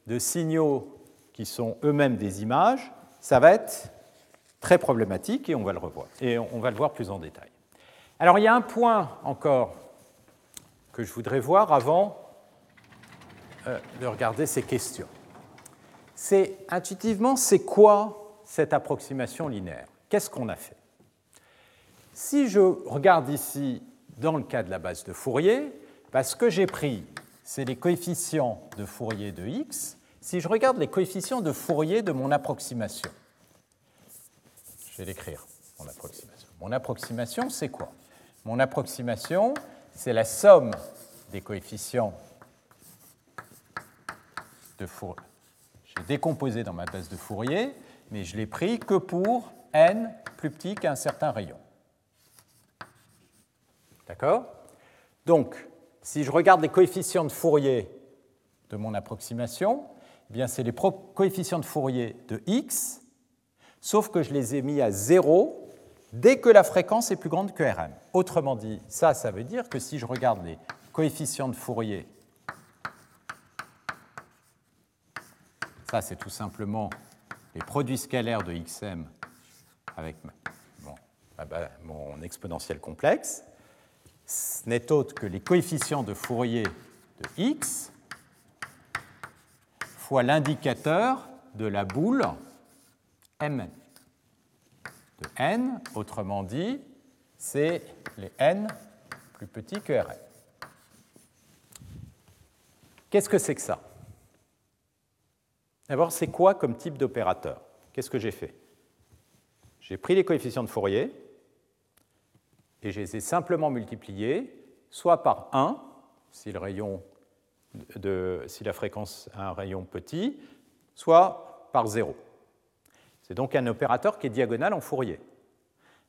de signaux qui sont eux-mêmes des images, ça va être très problématique et on va le revoir. Et on va le voir plus en détail. Alors il y a un point encore que je voudrais voir avant euh, de regarder ces questions. C'est intuitivement, c'est quoi cette approximation linéaire. Qu'est-ce qu'on a fait? Si je regarde ici dans le cas de la base de Fourier, parce ce que j'ai pris, c'est les coefficients de Fourier de x. Si je regarde les coefficients de Fourier de mon approximation, je vais l'écrire, mon approximation. Mon approximation, c'est quoi? Mon approximation, c'est la somme des coefficients de Fourier. J'ai décomposé dans ma base de Fourier mais je l'ai pris que pour n plus petit qu'un certain rayon. D'accord? Donc, si je regarde les coefficients de Fourier de mon approximation, eh bien c'est les coefficients de Fourier de x, sauf que je les ai mis à 0 dès que la fréquence est plus grande que Rm. Autrement dit, ça, ça veut dire que si je regarde les coefficients de Fourier, ça c'est tout simplement les produits scalaires de xm avec mon, ah bah, mon exponentiel complexe, ce n'est autre que les coefficients de Fourier de x fois l'indicateur de la boule mn de n, autrement dit, c'est les n plus petits que Rn. Qu'est-ce que c'est que ça? D'abord, c'est quoi comme type d'opérateur? Qu'est-ce que j'ai fait? J'ai pris les coefficients de Fourier et je les ai simplement multipliés soit par 1, si, la fréquence a un rayon petit, soit par 0. C'est donc un opérateur qui est diagonal en Fourier.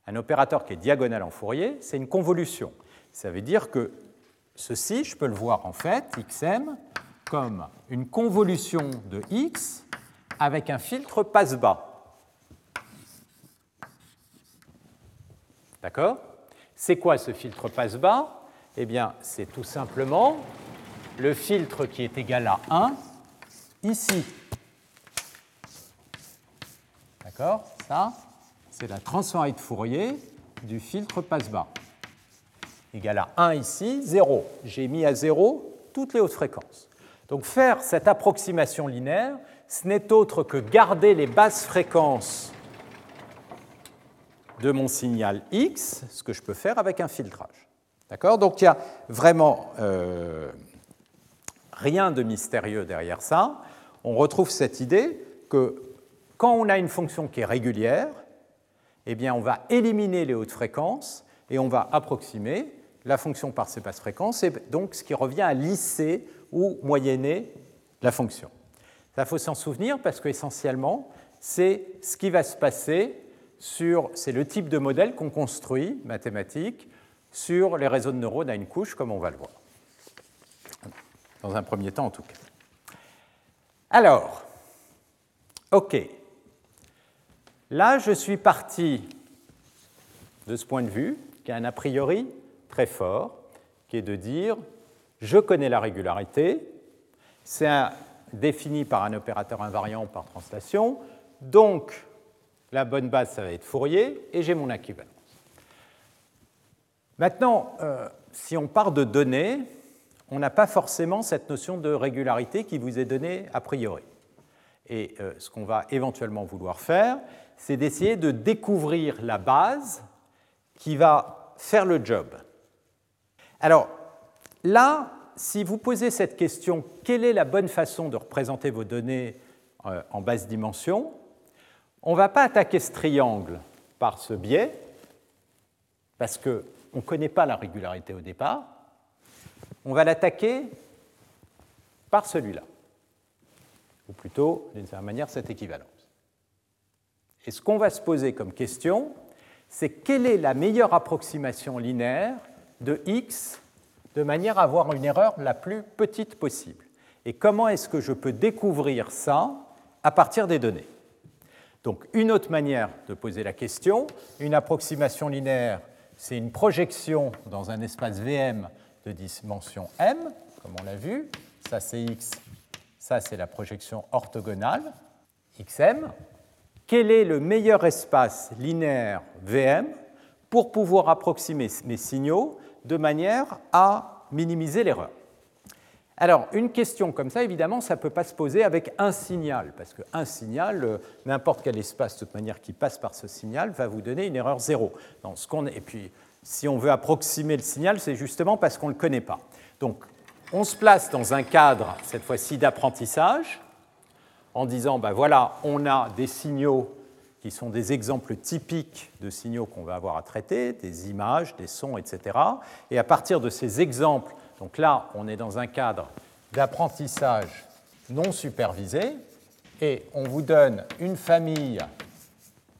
Un opérateur qui est diagonal en Fourier, c'est une convolution. Ça veut dire que ceci, je peux le voir en fait, xm, comme une convolution de x avec un filtre passe-bas. D'accord? C'est quoi ce filtre passe-bas? Eh bien, c'est tout simplement le filtre qui est égal à 1 ici. D'accord? Ça, c'est la transformée de Fourier du filtre passe-bas. Égal à 1 ici, 0. J'ai mis à 0 toutes les hautes fréquences. Donc faire cette approximation linéaire, ce n'est autre que garder les basses fréquences de mon signal X, ce que je peux faire avec un filtrage. D'accord? Donc il n'y a vraiment euh, rien de mystérieux derrière ça. On retrouve cette idée que quand on a une fonction qui est régulière, eh bien on va éliminer les hautes fréquences et on va approximer la fonction par ses basses fréquences, et donc ce qui revient à lisser ou moyenner la fonction. Ça faut s'en souvenir parce qu'essentiellement, c'est ce qui va se passer sur, c'est le type de modèle qu'on construit, mathématique, sur les réseaux de neurones à une couche, comme on va le voir. Dans un premier temps, en tout cas. Alors, OK. Là, je suis parti de ce point de vue, qui a un a priori très fort, qui est de dire je connais la régularité, c'est défini par un opérateur invariant par translation, donc la bonne base, ça va être Fourier, et j'ai mon équivalence. Maintenant, euh, si on part de données, on n'a pas forcément cette notion de régularité qui vous est donnée a priori. Et euh, ce qu'on va éventuellement vouloir faire, c'est d'essayer de découvrir la base qui va faire le job. Alors, Là, si vous posez cette question, quelle est la bonne façon de représenter vos données euh, en basse dimension On ne va pas attaquer ce triangle par ce biais, parce qu'on ne connaît pas la régularité au départ. On va l'attaquer par celui-là, ou plutôt, d'une certaine manière, cette équivalence. Et ce qu'on va se poser comme question, c'est quelle est la meilleure approximation linéaire de x de manière à avoir une erreur la plus petite possible. Et comment est-ce que je peux découvrir ça à partir des données? Donc une autre manière de poser la question, une approximation linéaire, c'est une projection dans un espace VM de dimension m, comme on l'a vu. Ça c'est x, ça c'est la projection orthogonale, xm. Quel est le meilleur espace linéaire VM pour pouvoir approximer mes signaux? De manière à minimiser l'erreur. Alors, une question comme ça, évidemment, ça ne peut pas se poser avec un signal, parce qu'un signal, euh, n'importe quel espace, de toute manière, qui passe par ce signal, va vous donner une erreur zéro. ce et puis, si on veut approximer le signal, c'est justement parce qu'on ne le connaît pas. Donc, on se place dans un cadre, cette fois-ci, d'apprentissage, en disant, ben voilà, on a des signaux qui sont des exemples typiques de signaux qu'on va avoir à traiter, des images, des sons, etc. Et à partir de ces exemples, donc là, on est dans un cadre d'apprentissage non supervisé, et on vous donne une famille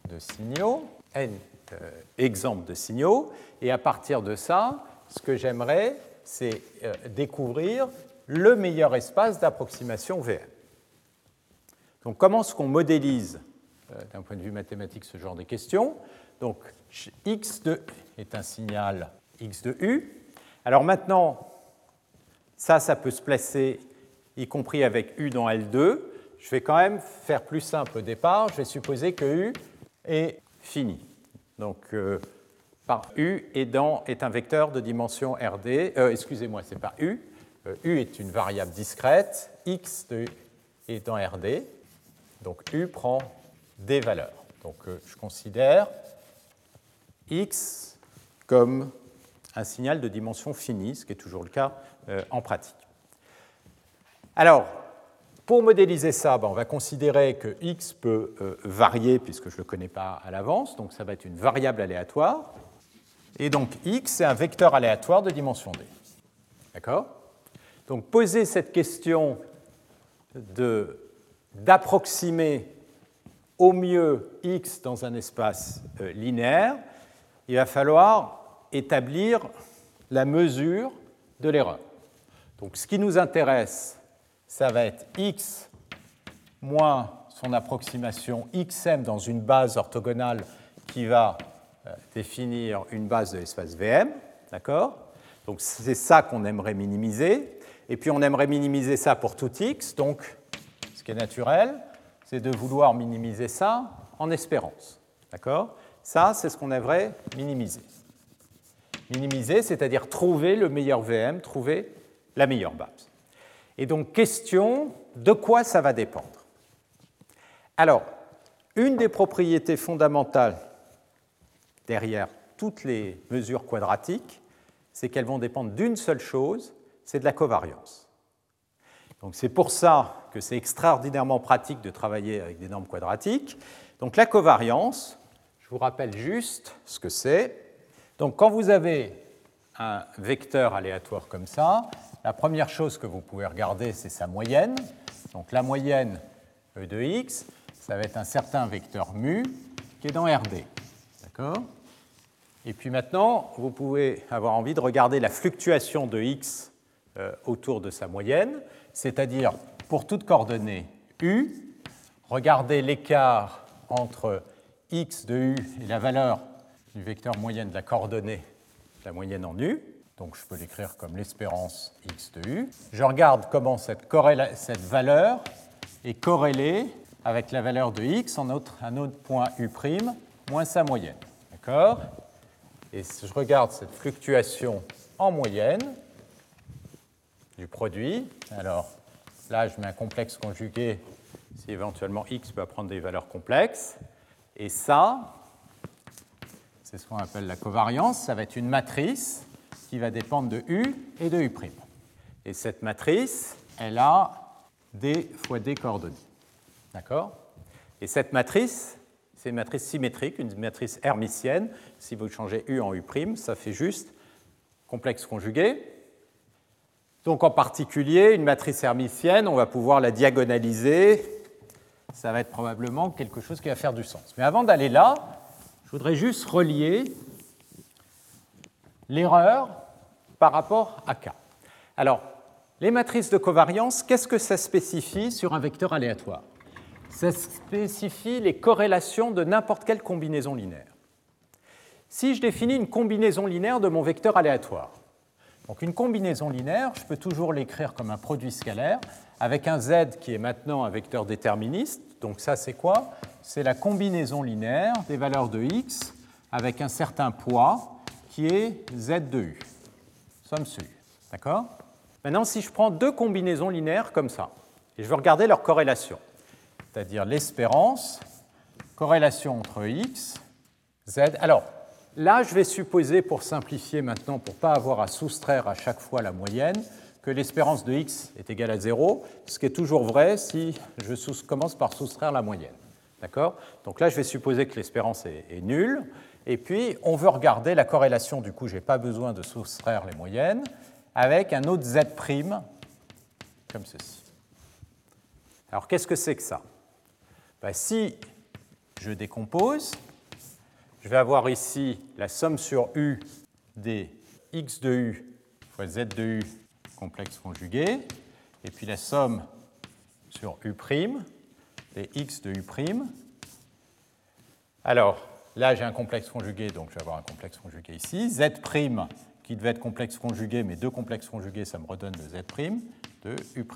de signaux, n euh, exemples de signaux, et à partir de ça, ce que j'aimerais, c'est euh, découvrir le meilleur espace d'approximation VM. Donc comment est-ce qu'on modélise d'un point de vue mathématique ce genre de questions. Donc x de est un signal x de u. Alors maintenant, ça, ça peut se placer, y compris avec u dans L2. Je vais quand même faire plus simple au départ. Je vais supposer que u est fini. Donc euh, par U est, est un vecteur de dimension RD. Euh, excusez-moi, c'est pas U. Euh, U est une variable discrète. X de est dans RD. Donc U prend des valeurs. Donc euh, je considère X comme un signal de dimension finie, ce qui est toujours le cas en pratique. Alors, pour modéliser ça, ben, on va considérer que x peut varier puisque je ne le connais pas à l'avance, donc ça va être une variable aléatoire. Et donc x, c'est un vecteur aléatoire de dimension d. D'accord? Donc poser cette question d'approximer au mieux x dans un espace euh, linéaire, il va falloir établir la mesure de l'erreur. Donc ce qui nous intéresse, ça va être x moins son approximation xm dans une base orthogonale qui va euh, définir une base de l'espace VM, d'accord? Donc c'est ça qu'on aimerait minimiser. Et puis on aimerait minimiser ça pour tout x, donc ce qui est naturel, c'est de vouloir minimiser ça en espérance, d'accord? Ça, c'est ce qu'on aimerait minimiser. Minimiser, c'est-à-dire trouver le meilleur VM, trouver la meilleure base. Et donc, question, de quoi ça va dépendre? Alors, une des propriétés fondamentales derrière toutes les mesures quadratiques, c'est qu'elles vont dépendre d'une seule chose, c'est de la covariance. Donc c'est pour ça que c'est extraordinairement pratique de travailler avec des normes quadratiques. Donc la covariance, je vous rappelle juste ce que c'est. Donc quand vous avez un vecteur aléatoire comme ça, la première chose que vous pouvez regarder, c'est sa moyenne. Donc la moyenne E de x, ça va être un certain vecteur mu qui est dans RD. D'accord? Et puis maintenant, vous pouvez avoir envie de regarder la fluctuation de x euh, autour de sa moyenne, c'est-à-dire pour toute coordonnée u, regardez l'écart entre x de u et la valeur du vecteur moyenne de la coordonnée, la moyenne en u. Donc je peux l'écrire comme l'espérance x de u. Je regarde comment cette, valeur est corrélée avec la valeur de x en autre, un autre point u' moins sa moyenne. D'accord? Et je regarde cette fluctuation en moyenne du produit, alors là, je mets un complexe conjugué si éventuellement x peut prendre des valeurs complexes. Et ça, c'est ce qu'on appelle la covariance. Ça va être une matrice qui va dépendre de U et de U'. Et cette matrice, elle a D fois D coordonnées. D'accord? Et cette matrice, c'est une matrice symétrique, une matrice hermitienne. Si vous changez U en U', ça fait juste complexe conjugué. Donc en particulier, une matrice hermitienne, on va pouvoir la diagonaliser. Ça va être probablement quelque chose qui va faire du sens. Mais avant d'aller là, je voudrais juste relier l'erreur par rapport à K. Alors, les matrices de covariance, qu'est-ce que ça spécifie sur un vecteur aléatoire? Ça spécifie les corrélations de n'importe quelle combinaison linéaire. Si je définis une combinaison linéaire de mon vecteur aléatoire, donc une combinaison linéaire, je peux toujours l'écrire comme un produit scalaire avec un z qui est maintenant un vecteur déterministe. Donc ça, c'est quoi? C'est la combinaison linéaire des valeurs de x avec un certain poids qui est z de u, somme sur u. D'accord? Maintenant, si je prends deux combinaisons linéaires comme ça, et je veux regarder leur corrélation, c'est-à-dire l'espérance, corrélation entre x, z. Alors, là, je vais supposer, pour simplifier maintenant, pour ne pas avoir à soustraire à chaque fois la moyenne, que l'espérance de x est égale à 0, ce qui est toujours vrai si je commence par soustraire la moyenne. D'accord? Donc là, je vais supposer que l'espérance est, nulle. Et puis, on veut regarder la corrélation, du coup, je n'ai pas besoin de soustraire les moyennes, avec un autre z' comme ceci. Alors, qu'est-ce que c'est que ça? Bah, si je décompose, je vais avoir ici la somme sur U des x de U fois z de U complexe conjugué, et puis la somme sur U' des x de U'. Alors, là j'ai un complexe conjugué, donc je vais avoir un complexe conjugué ici. Z' qui devait être complexe conjugué, mais deux complexes conjugués, ça me redonne le Z' de U'.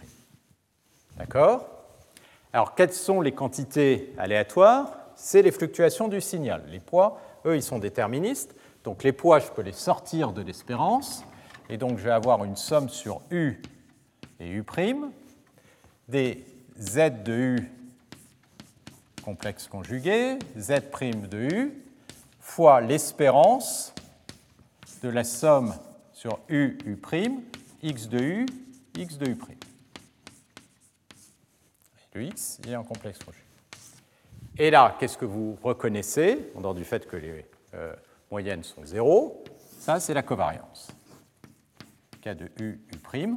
D'accord? Alors, quelles sont les quantités aléatoires? C'est les fluctuations du signal. Les poids, eux, ils sont déterministes. Donc les poids, je peux les sortir de l'espérance, et donc je vais avoir une somme sur U et U', des Z de U complexe conjugué, Z' de U, fois l'espérance de la somme sur U, U', X de U, X de U'. Le X est un complexe conjugué. Et là, qu'est-ce que vous reconnaissez, en dehors du fait que les euh, moyennes sont zéro? Ça, c'est la covariance. K de U, U'.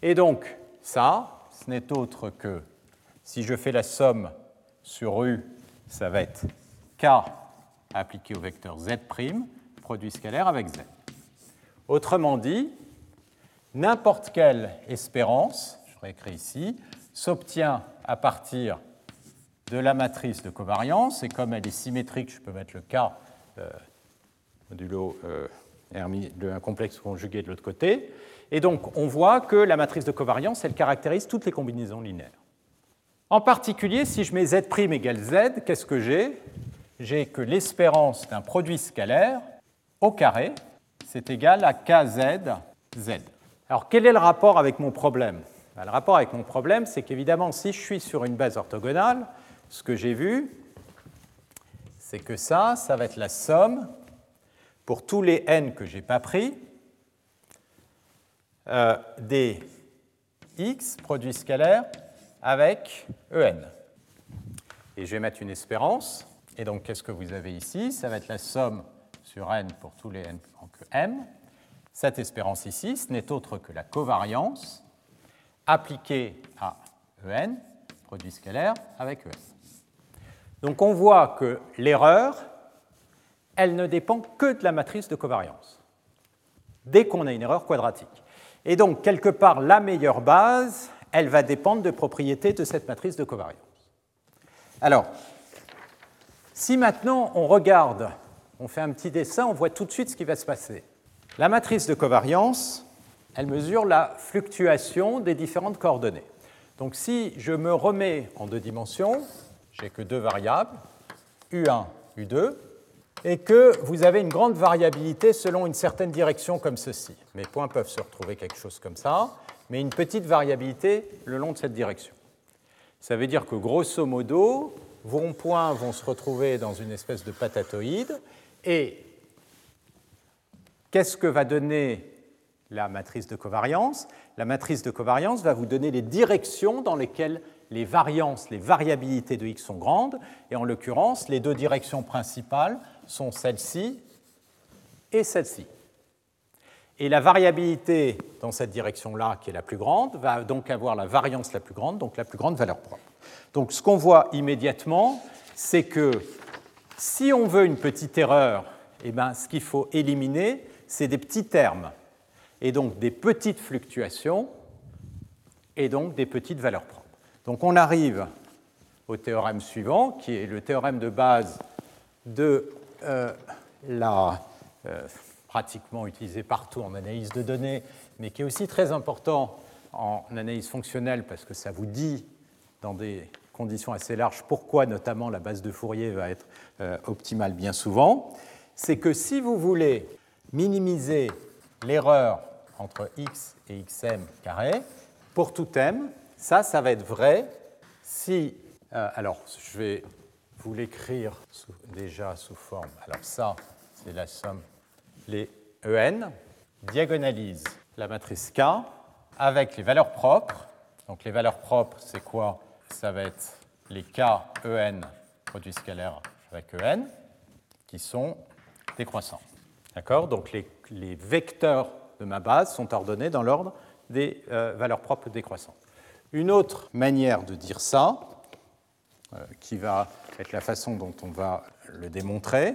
Et donc, ça, ce n'est autre que, si je fais la somme sur U, ça va être K appliqué au vecteur Z', produit scalaire avec Z. Autrement dit, n'importe quelle espérance, je réécris ici, s'obtient à partir de la matrice de covariance, et comme elle est symétrique, je peux mettre le K euh, modulo euh, un complexe conjugué de l'autre côté. Et donc, on voit que la matrice de covariance, elle caractérise toutes les combinaisons linéaires. En particulier, si je mets Z' égale Z, qu'est-ce que j'ai? J'ai que l'espérance d'un produit scalaire au carré, c'est égal à KZ Z. Alors, quel est le rapport avec mon problème? Ben, Le rapport avec mon problème, c'est qu'évidemment, si je suis sur une base orthogonale, ce que j'ai vu, c'est que ça, ça va être la somme pour tous les n que je n'ai pas pris euh, des x produits scalaires avec en. Et je vais mettre une espérance. Et donc, qu'est-ce que vous avez ici? Ça va être la somme sur n pour tous les n que m. Cette espérance ici, ce n'est autre que la covariance appliquée à en, produit scalaire avec en. Donc on voit que l'erreur, elle ne dépend que de la matrice de covariance, dès qu'on a une erreur quadratique. Et donc, quelque part, la meilleure base, elle va dépendre de propriétés de cette matrice de covariance. Alors, si maintenant on regarde, on fait un petit dessin, on voit tout de suite ce qui va se passer. La matrice de covariance, elle mesure la fluctuation des différentes coordonnées. Donc si je me remets en deux dimensions, j'ai que deux variables, U1, U2, et que vous avez une grande variabilité selon une certaine direction comme ceci. Mes points peuvent se retrouver quelque chose comme ça, mais une petite variabilité le long de cette direction. Ça veut dire que grosso modo, vos points vont se retrouver dans une espèce de patatoïde, et qu'est-ce que va donner la matrice de covariance? La matrice de covariance va vous donner les directions dans lesquelles les variances, les variabilités de x sont grandes, et en l'occurrence, les deux directions principales sont celle-ci et celle-ci. Et la variabilité dans cette direction-là, qui est la plus grande, va donc avoir la variance la plus grande, donc la plus grande valeur propre. Donc ce qu'on voit immédiatement, c'est que si on veut une petite erreur, eh ben, ce qu'il faut éliminer, c'est des petits termes, et donc des petites fluctuations, et donc des petites valeurs propres. Donc on arrive au théorème suivant, qui est le théorème de base de euh, la, euh, pratiquement utilisé partout en analyse de données, mais qui est aussi très important en analyse fonctionnelle parce que ça vous dit dans des conditions assez larges pourquoi notamment la base de Fourier va être euh, optimale bien souvent, c'est que si vous voulez minimiser l'erreur entre x et xm carré, pour tout m, ça, ça va être vrai si... Euh, alors, je vais vous l'écrire déjà sous forme. Alors ça, c'est la somme. Les En diagonalisent la matrice K avec les valeurs propres. Donc les valeurs propres, c'est quoi? Ça va être les K En produits scalaires avec En qui sont décroissants. D'accord? Donc les, les, vecteurs de ma base sont ordonnés dans l'ordre des euh, valeurs propres décroissantes. Une autre manière de dire ça, euh, qui va être la façon dont on va le démontrer,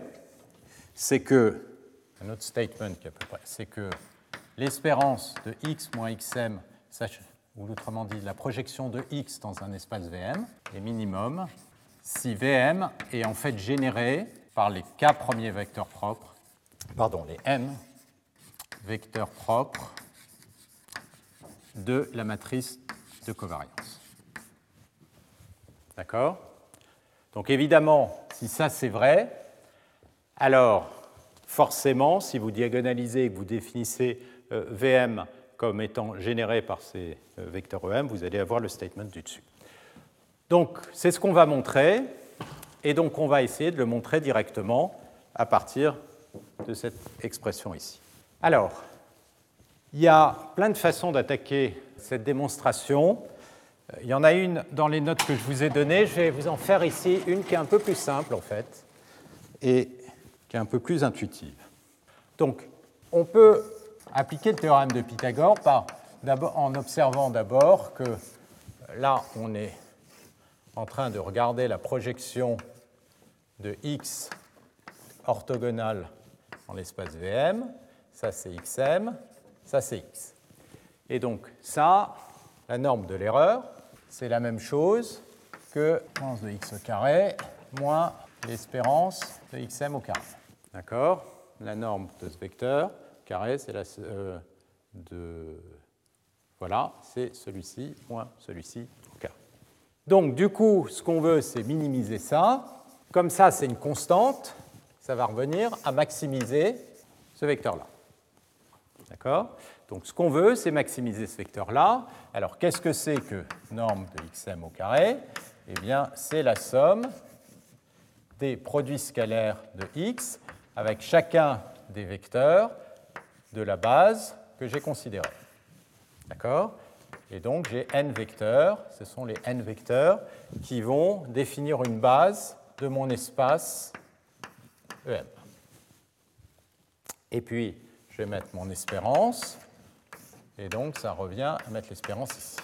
c'est que, un statement c'est que l'espérance de x moins xm, ou autrement dit la projection de x dans un espace VM, est minimum si VM est en fait généré par les k premiers vecteurs propres, pardon, les m vecteurs propres de la matrice de covariance. D'accord? Donc évidemment, si ça c'est vrai, alors forcément, si vous diagonalisez et que vous définissez euh, VM comme étant généré par ces euh, vecteurs EM, vous allez avoir le statement du dessus. Donc, c'est ce qu'on va montrer, et donc on va essayer de le montrer directement à partir de cette expression ici. Alors, il y a plein de façons d'attaquer cette démonstration. Il y en a une dans les notes que je vous ai données. Je vais vous en faire ici une qui est un peu plus simple en fait et qui est un peu plus intuitive. Donc, on peut appliquer le théorème de Pythagore en observant d'abord que là, on est en train de regarder la projection de x orthogonale dans l'espace VM. Ça, c'est xm, ça, c'est x. Et donc, ça, la norme de l'erreur, c'est la même chose que l'espérance de x au carré moins l'espérance de xm au carré. D'accord? La norme de ce vecteur carré, c'est la euh, de voilà, c'est celui-ci moins celui-ci au carré. Donc du coup, ce qu'on veut, c'est minimiser ça. Comme ça, c'est une constante, ça va revenir à maximiser ce vecteur-là. D'accord? Donc ce qu'on veut, c'est maximiser ce vecteur-là. Alors qu'est-ce que c'est que norme de xm au carré? Eh bien, c'est la somme des produits scalaires de x avec chacun des vecteurs de la base que j'ai considérée. D'accord? Et donc j'ai n vecteurs, ce sont les n vecteurs qui vont définir une base de mon espace EM. Et puis, je vais mettre mon espérance, et donc ça revient à mettre l'espérance ici.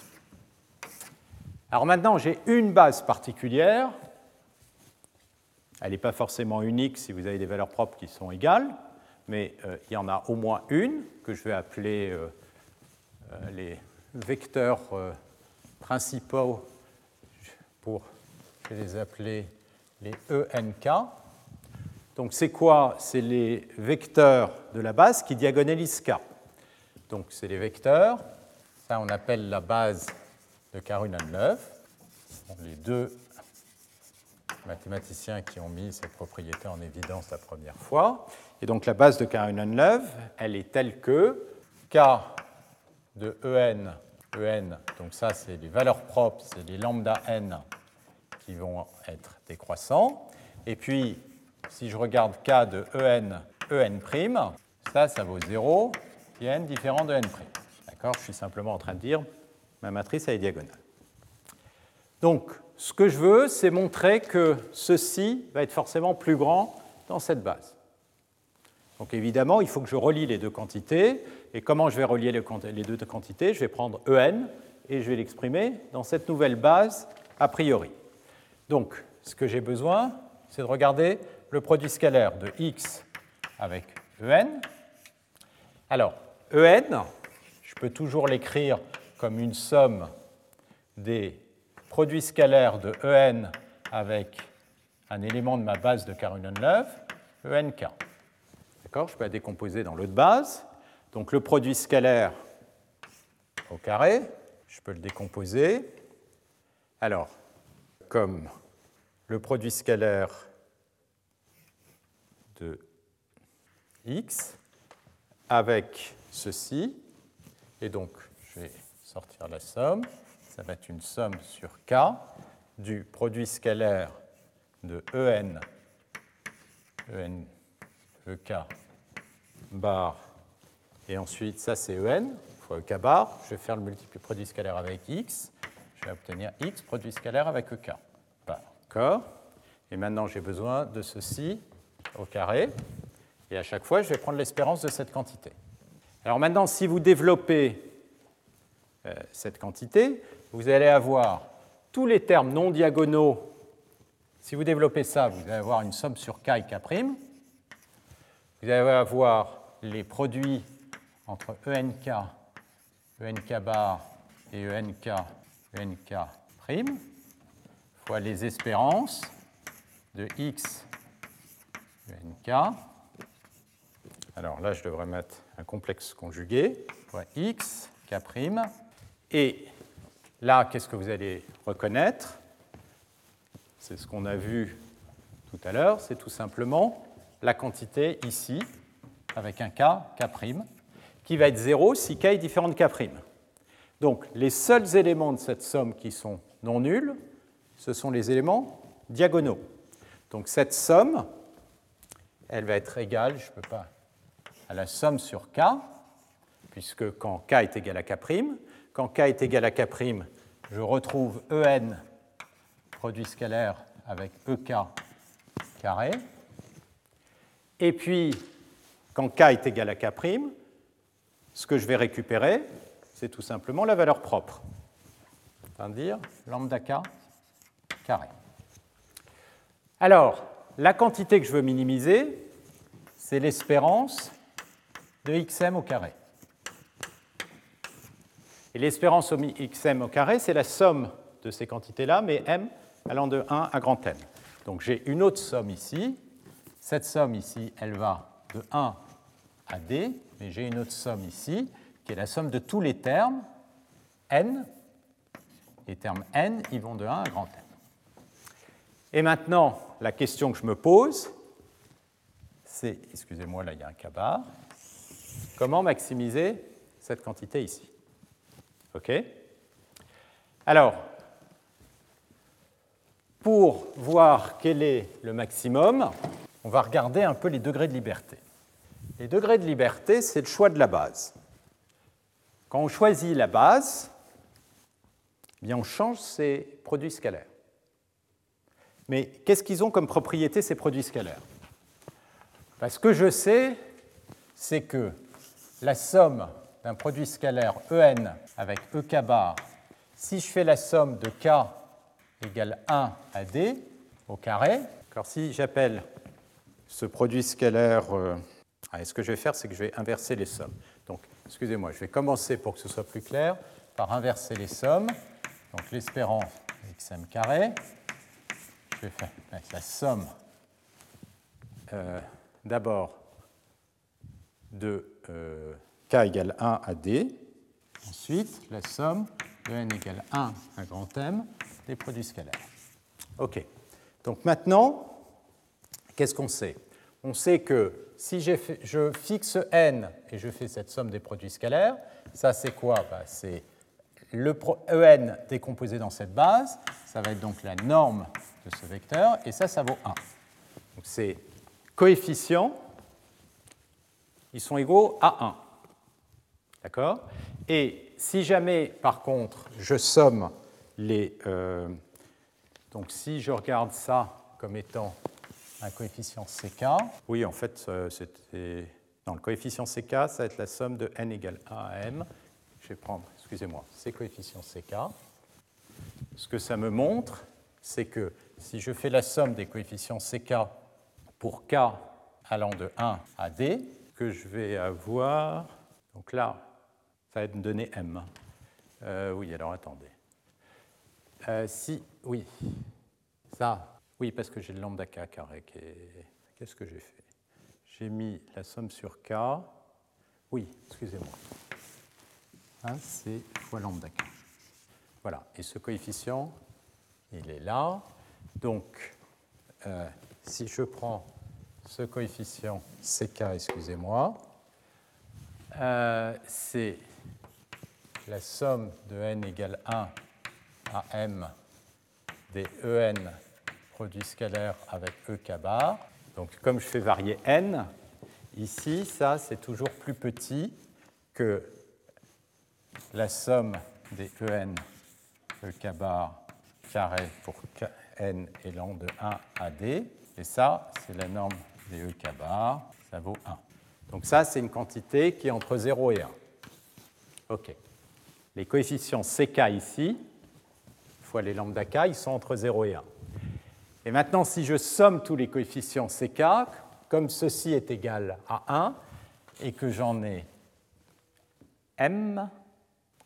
Alors maintenant, j'ai une base particulière. Elle n'est pas forcément unique si vous avez des valeurs propres qui sont égales, mais euh, il y en a au moins une que je vais appeler euh, euh, les vecteurs principaux pour, je vais les appeler les ENK. Donc c'est quoi? C'est les vecteurs de la base qui diagonalisent K. Donc c'est les vecteurs, ça on appelle la base de Karunen-Love. Les deux mathématiciens qui ont mis cette propriété en évidence la première fois. Et donc la base de Karunen-Love, elle est telle que K de En, En, donc ça c'est les valeurs propres, c'est les lambda n qui vont être décroissants. Et puis, si je regarde K de En, En', ça, ça vaut 0, et n différent de n'. D'accord? Je suis simplement en train de dire ma matrice elle est diagonale. Donc, ce que je veux, c'est montrer que ceci va être forcément plus grand dans cette base. Donc évidemment, il faut que je relie les deux quantités. Et comment je vais relier les deux quantités? Je vais prendre En et je vais l'exprimer dans cette nouvelle base a priori. Donc, ce que j'ai besoin, c'est de regarder le produit scalaire de x avec En. Alors, En, je peux toujours l'écrire comme une somme des produits scalaires de En avec un élément de ma base de Karunen-Love, ENK. D'accord Je peux la décomposer dans l'autre base. Donc le produit scalaire au carré, je peux le décomposer. Alors, comme le produit scalaire de x avec ceci, et donc je vais sortir la somme, ça va être une somme sur k du produit scalaire de En, En, EK bar, et ensuite ça c'est En fois EK bar, je vais faire le multiple produit scalaire avec x, je vais obtenir x produit scalaire avec EK. D'accord. Et maintenant j'ai besoin de ceci au carré. Et à chaque fois, je vais prendre l'espérance de cette quantité. Alors maintenant, si vous développez euh, cette quantité, vous allez avoir tous les termes non diagonaux. Si vous développez ça, vous allez avoir une somme sur k et k'. Vous allez avoir les produits entre ENK, ENK bar et ENK, ENK prime, fois les espérances de x NK. Alors là, je devrais mettre un complexe conjugué, x, k'. Et là, qu'est-ce que vous allez reconnaître? C'est ce qu'on a vu tout à l'heure, c'est tout simplement la quantité ici, avec un k, k', qui va être 0 si k est différent de k'. Donc les seuls éléments de cette somme qui sont non nuls, ce sont les éléments diagonaux. Donc cette somme, elle va être égale, je ne peux pas, à la somme sur k, puisque quand k est égal à k', quand k est égal à k', je retrouve en produit scalaire avec ek carré. Et puis, quand k est égal à k', ce que je vais récupérer, c'est tout simplement la valeur propre, c'est-à-dire lambda k carré. Alors, la quantité que je veux minimiser, c'est l'espérance de xm au carré. Et l'espérance au xm au carré, c'est la somme de ces quantités-là, mais m allant de 1 à grand M. Donc j'ai une autre somme ici. Cette somme ici, elle va de 1 à d, mais j'ai une autre somme ici, qui est la somme de tous les termes, n. Les termes n, ils vont de 1 à grand M. Et maintenant, la question que je me pose, c'est, excusez-moi, là il y a un cabar, comment maximiser cette quantité ici? OK? Alors, pour voir quel est le maximum, on va regarder un peu les degrés de liberté. Les degrés de liberté, c'est le choix de la base. Quand on choisit la base, eh bien on change ses produits scalaires. Mais qu'est-ce qu'ils ont comme propriété, ces produits scalaires? Parce Ce que je sais, c'est que la somme d'un produit scalaire En avec EK bar, si je fais la somme de K égale 1 à D au carré, alors si j'appelle ce produit scalaire, euh, ce que je vais faire, c'est que je vais inverser les sommes. Donc, excusez-moi, je vais commencer pour que ce soit plus clair par inverser les sommes. Donc, l'espérance xm carré, je vais faire la somme euh, d'abord de euh, k égale 1 à d. Ensuite, la somme de n égale 1 à grand M des produits scalaires. OK. Donc maintenant, qu'est-ce qu'on sait? On sait que si je fixe n et je fais cette somme des produits scalaires, ça c'est quoi? Bah, C'est le en décomposé dans cette base, ça va être donc la norme de ce vecteur, et ça, ça vaut 1. Donc ces coefficients, ils sont égaux à 1. D'accord? Et si jamais, par contre, je somme les. Euh, donc, si je regarde ça comme étant un coefficient CK, oui, en fait, euh, c'était. Non, le coefficient CK, ça va être la somme de n égale 1 à m. Je vais prendre, excusez-moi, ces coefficients CK. Ce que ça me montre, c'est que si je fais la somme des coefficients CK pour k allant de 1 à d, que je vais avoir, donc là, ça va me donner M. Euh, oui, alors attendez. Euh, si, oui, ça, oui, parce que j'ai le lambda k carré. Qu'est-ce que j'ai fait? J'ai mis la somme sur k. Oui, excusez-moi. Hein, c'est fois lambda k. Voilà, et ce coefficient, il est là. Donc, euh, si je prends ce coefficient ck, excusez-moi, c'est la somme de n égale 1 à m des En produits scalaires avec EK bar. Donc comme je fais varier n, ici, ça c'est toujours plus petit que la somme des En EK bar carré pour n élant de 1 à d. Et ça, c'est la norme des EK bar, ça vaut 1. Donc ça, c'est une quantité qui est entre 0 et 1. OK les coefficients ck ici, fois les lambda k, ils sont entre 0 et 1. Et maintenant, si je somme tous les coefficients ck, comme ceci est égal à 1, et que j'en ai m,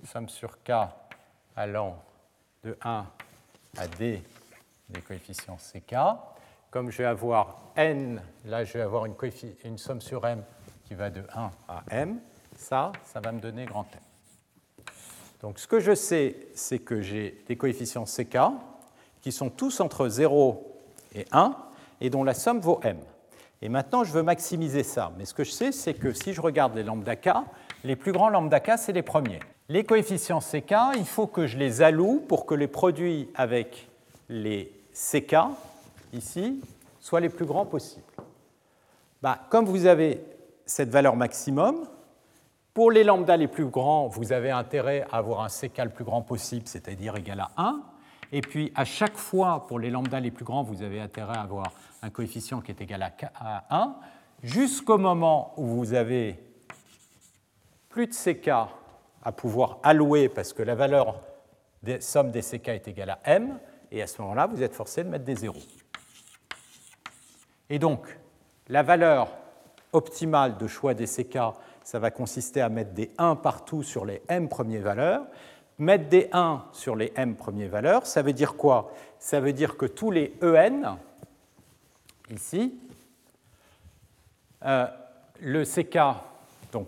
somme sur k allant de 1 à d des coefficients ck, comme je vais avoir n, là je vais avoir une, une somme sur m qui va de 1 à m, ça, ça va me donner grand M. Donc ce que je sais, c'est que j'ai des coefficients CK qui sont tous entre 0 et 1 et dont la somme vaut m. Et maintenant, je veux maximiser ça. Mais ce que je sais, c'est que si je regarde les lambda k, les plus grands lambda k, c'est les premiers. Les coefficients ck, il faut que je les alloue pour que les produits avec les ck, ici, soient les plus grands possibles. Bah, comme vous avez cette valeur maximum, pour les lambda les plus grands, vous avez intérêt à avoir un ck le plus grand possible, c'est-à-dire égal à 1. Et puis, à chaque fois, pour les lambda les plus grands, vous avez intérêt à avoir un coefficient qui est égal à 1, jusqu'au moment où vous avez plus de ck à pouvoir allouer parce que la valeur des somme des ck est égale à m, et à ce moment-là, vous êtes forcé de mettre des zéros. Et donc, la valeur optimale de choix des ck, ça va consister à mettre des 1 partout sur les m premières valeurs. Mettre des 1 sur les m premières valeurs, ça veut dire quoi? Ça veut dire que tous les en, ici, euh, le ck, donc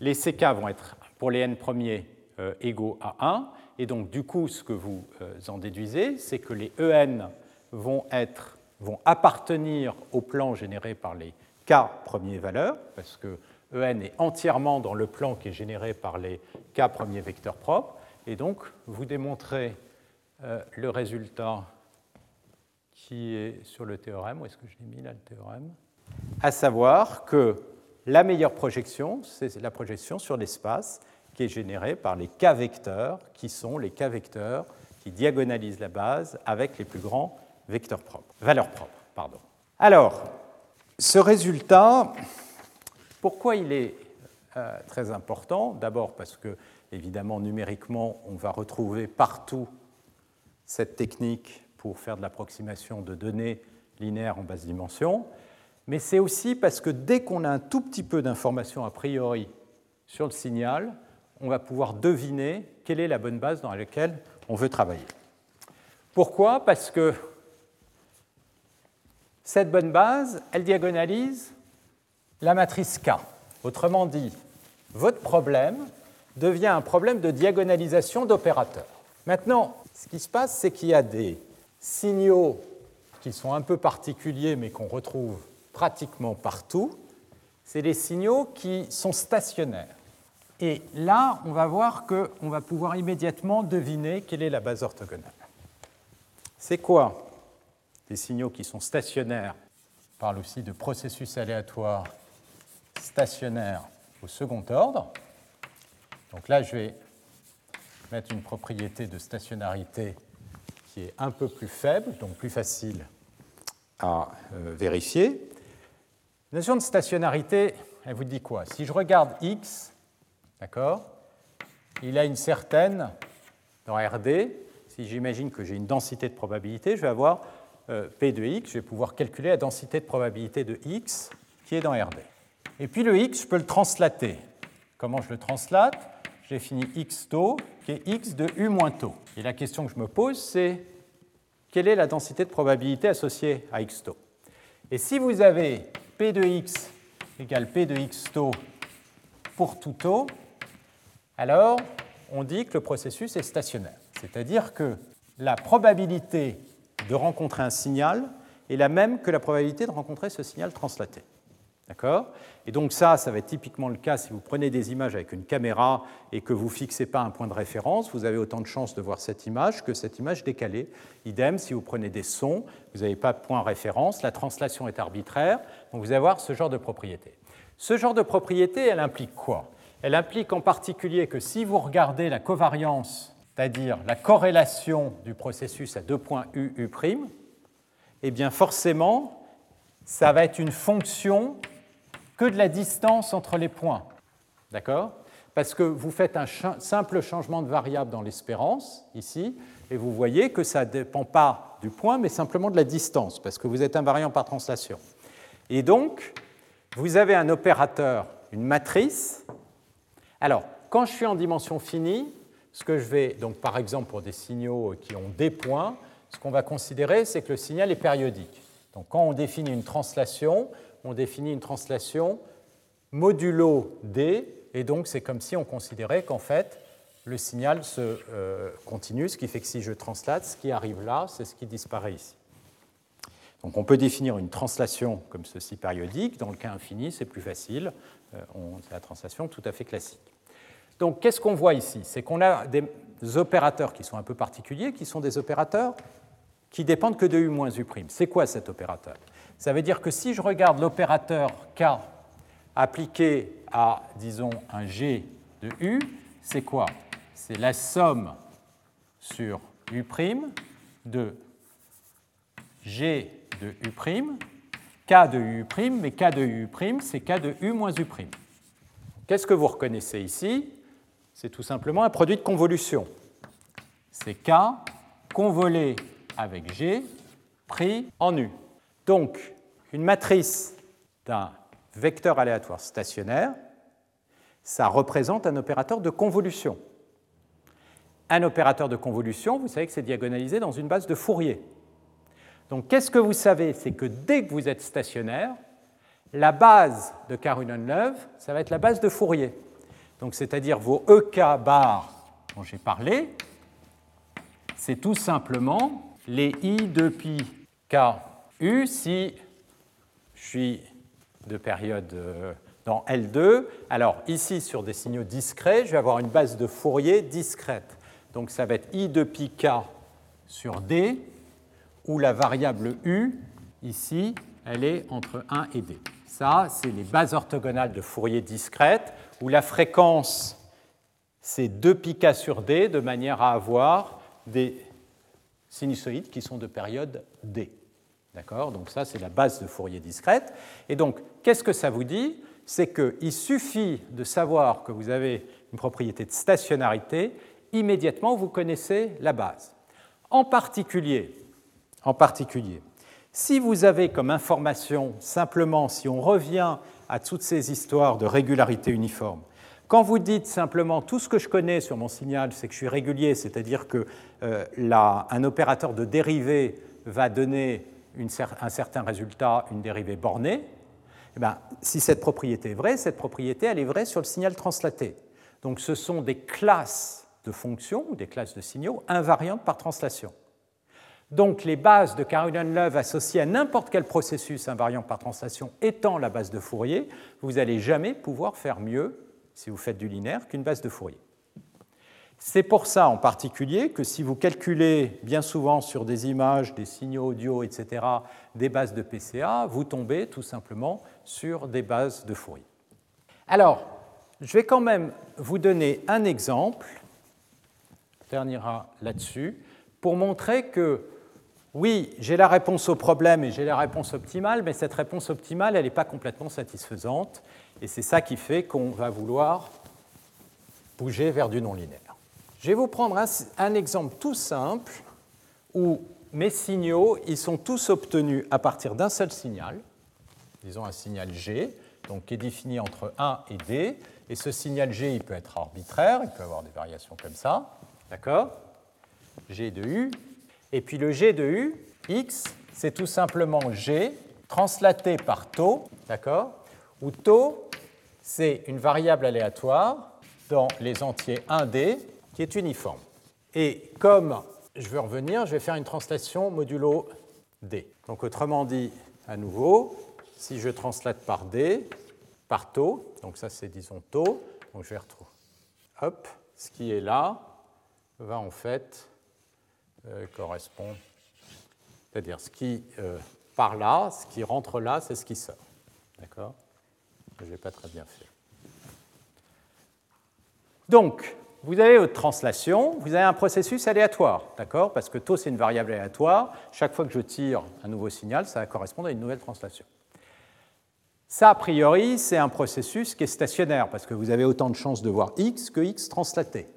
les ck vont être pour les n premiers euh, égaux à 1, et donc du coup, ce que vous euh, en déduisez, c'est que les en vont, être, vont appartenir au plan généré par les k premières valeurs, parce que en est entièrement dans le plan qui est généré par les k premiers vecteurs propres, et donc vous démontrez euh, le résultat qui est sur le théorème. Où est-ce que je l'ai mis là, le théorème? À savoir que la meilleure projection, c'est la projection sur l'espace qui est générée par les k vecteurs, qui sont les k vecteurs qui diagonalisent la base avec les plus grands vecteurs propres, valeurs propres. Pardon. Alors, ce résultat, pourquoi il est euh, très important? D'abord parce que, évidemment, numériquement, on va retrouver partout cette technique pour faire de l'approximation de données linéaires en basse dimension, mais c'est aussi parce que dès qu'on a un tout petit peu d'informations a priori sur le signal, on va pouvoir deviner quelle est la bonne base dans laquelle on veut travailler. Pourquoi? Parce que cette bonne base, elle diagonalise la matrice K. Autrement dit, votre problème devient un problème de diagonalisation d'opérateurs. Maintenant, ce qui se passe, c'est qu'il y a des signaux qui sont un peu particuliers, mais qu'on retrouve pratiquement partout. C'est des signaux qui sont stationnaires. Et là, on va voir qu'on va pouvoir immédiatement deviner quelle est la base orthogonale. C'est quoi Des signaux qui sont stationnaires? On parle aussi de processus aléatoires stationnaire au second ordre. Donc là, je vais mettre une propriété de stationnarité qui est un peu plus faible, donc plus facile à euh, vérifier. La notion de stationnarité, elle vous dit quoi? Si je regarde x, d'accord, il a une certaine, dans RD, si j'imagine que j'ai une densité de probabilité, je vais avoir euh, P de x, je vais pouvoir calculer la densité de probabilité de x qui est dans RD. Et puis le x, je peux le translater. Comment je le translate? J'ai fini x taux, qui est x de u moins taux. Et la question que je me pose, c'est quelle est la densité de probabilité associée à x taux? Et si vous avez p de x égale p de x taux pour tout taux, alors on dit que le processus est stationnaire. C'est-à-dire que la probabilité de rencontrer un signal est la même que la probabilité de rencontrer ce signal translaté. D'accord? Et donc ça, ça va être typiquement le cas si vous prenez des images avec une caméra et que vous ne fixez pas un point de référence, vous avez autant de chances de voir cette image que cette image décalée. Idem, si vous prenez des sons, vous n'avez pas de point de référence, la translation est arbitraire, donc vous allez avoir ce genre de propriété. Ce genre de propriété, elle implique quoi? Elle implique en particulier que si vous regardez la covariance, c'est-à-dire la corrélation du processus à deux points U, U', eh bien forcément, ça va être une fonction que de la distance entre les points. D'accord? Parce que vous faites un simple changement de variable dans l'espérance, ici, et vous voyez que ça ne dépend pas du point, mais simplement de la distance, parce que vous êtes invariant par translation. Et donc, vous avez un opérateur, une matrice. Alors, quand je suis en dimension finie, ce que je vais, donc par exemple pour des signaux qui ont des points, ce qu'on va considérer, c'est que le signal est périodique. Donc quand on définit une translation, on définit une translation modulo d, et donc c'est comme si on considérait qu'en fait le signal se euh, continue, ce qui fait que si je translate, ce qui arrive là, c'est ce qui disparaît ici. Donc on peut définir une translation comme ceci périodique. Dans le cas infini, c'est plus facile. C'est la translation tout à fait classique. Donc qu'est-ce qu'on voit ici? C'est qu'on a des opérateurs qui sont un peu particuliers, qui sont des opérateurs qui dépendent que de U moins U'. C'est quoi cet opérateur? Ça veut dire que si je regarde l'opérateur K appliqué à, disons, un G de U, c'est quoi? C'est la somme sur U' de G de U', K de U', mais K de U', c'est K de U moins U'. Qu'est-ce que vous reconnaissez ici? C'est tout simplement un produit de convolution. C'est K convolé avec G pris en U. Donc, une matrice d'un vecteur aléatoire stationnaire, ça représente un opérateur de convolution. Un opérateur de convolution, vous savez que c'est diagonalisé dans une base de Fourier. Donc qu'est-ce que vous savez? C'est que dès que vous êtes stationnaire, la base de Carunen-Love, ça va être la base de Fourier. Donc c'est-à-dire vos EK bar dont j'ai parlé, c'est tout simplement les I de pi KU si je suis de période euh, dans L2. Alors ici, sur des signaux discrets, je vais avoir une base de Fourier discrète. Donc ça va être I de pi k sur D, où la variable U, ici, elle est entre 1 et D. Ça, c'est les bases orthogonales de Fourier discrètes, où la fréquence, c'est 2 pi k sur D, de manière à avoir des sinusoïdes qui sont de période D. D'accord? Donc ça, c'est la base de Fourier discrète. Et donc, qu'est-ce que ça vous dit? C'est qu'il suffit de savoir que vous avez une propriété de stationnarité, immédiatement vous connaissez la base. En particulier, en particulier, si vous avez comme information, simplement, si on revient à toutes ces histoires de régularité uniforme, quand vous dites simplement tout ce que je connais sur mon signal, c'est que je suis régulier, c'est-à-dire qu'un euh, opérateur de dérivée va donner un certain résultat, une dérivée bornée, eh bien, si cette propriété est vraie, cette propriété, elle est vraie sur le signal translaté. Donc ce sont des classes de fonctions ou des classes de signaux invariantes par translation. Donc les bases de Caroline-Love associées à n'importe quel processus invariant par translation étant la base de Fourier, vous n'allez jamais pouvoir faire mieux, si vous faites du linéaire, qu'une base de Fourier. C'est pour ça en particulier que si vous calculez bien souvent sur des images, des signaux audio, etc., des bases de PCA, vous tombez tout simplement sur des bases de Fourier. Alors, je vais quand même vous donner un exemple, on terminera là-dessus, pour montrer que oui, j'ai la réponse au problème et j'ai la réponse optimale, mais cette réponse optimale, elle n'est pas complètement satisfaisante, et c'est ça qui fait qu'on va vouloir bouger vers du non linéaire. Je vais vous prendre un, exemple tout simple où mes signaux ils sont tous obtenus à partir d'un seul signal, disons un signal G, donc qui est défini entre 1 et D. Et ce signal G, il peut être arbitraire, il peut avoir des variations comme ça, d'accord? G de U. Et puis le G de U, X, c'est tout simplement G translaté par taux, d'accord Où taux, c'est une variable aléatoire dans les entiers 1D qui est uniforme. Et comme je veux revenir, je vais faire une translation modulo D. Donc autrement dit, à nouveau, si je translate par D, par taux, donc ça c'est disons taux, donc je vais retrouver, hop, ce qui est là va en fait euh, correspondre, c'est-à-dire ce qui euh, part là, ce qui rentre là, c'est ce qui sort. D'accord? Je n'ai pas très bien fait. Donc, vous avez votre translation, vous avez un processus aléatoire, d'accord? Parce que taux, c'est une variable aléatoire. Chaque fois que je tire un nouveau signal, ça va correspondre à une nouvelle translation. Ça, a priori, c'est un processus qui est stationnaire, parce que vous avez autant de chances de voir x que x translaté.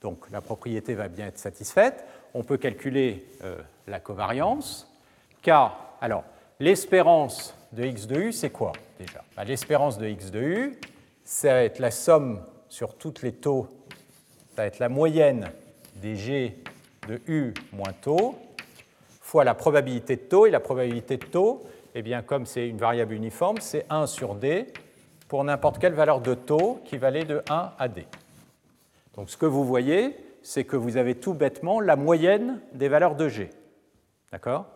Donc la propriété va bien être satisfaite. On peut calculer euh, la covariance. Car, alors, l'espérance de x de u, c'est quoi déjà? Bah, L'espérance de x de u, ça va être la somme sur toutes les taux ça va être la moyenne des G de U moins taux fois la probabilité de taux. Et la probabilité de taux, eh bien, comme c'est une variable uniforme, c'est 1 sur D pour n'importe quelle valeur de taux qui valait de 1 à D. Donc ce que vous voyez, c'est que vous avez tout bêtement la moyenne des valeurs de G. D'accord?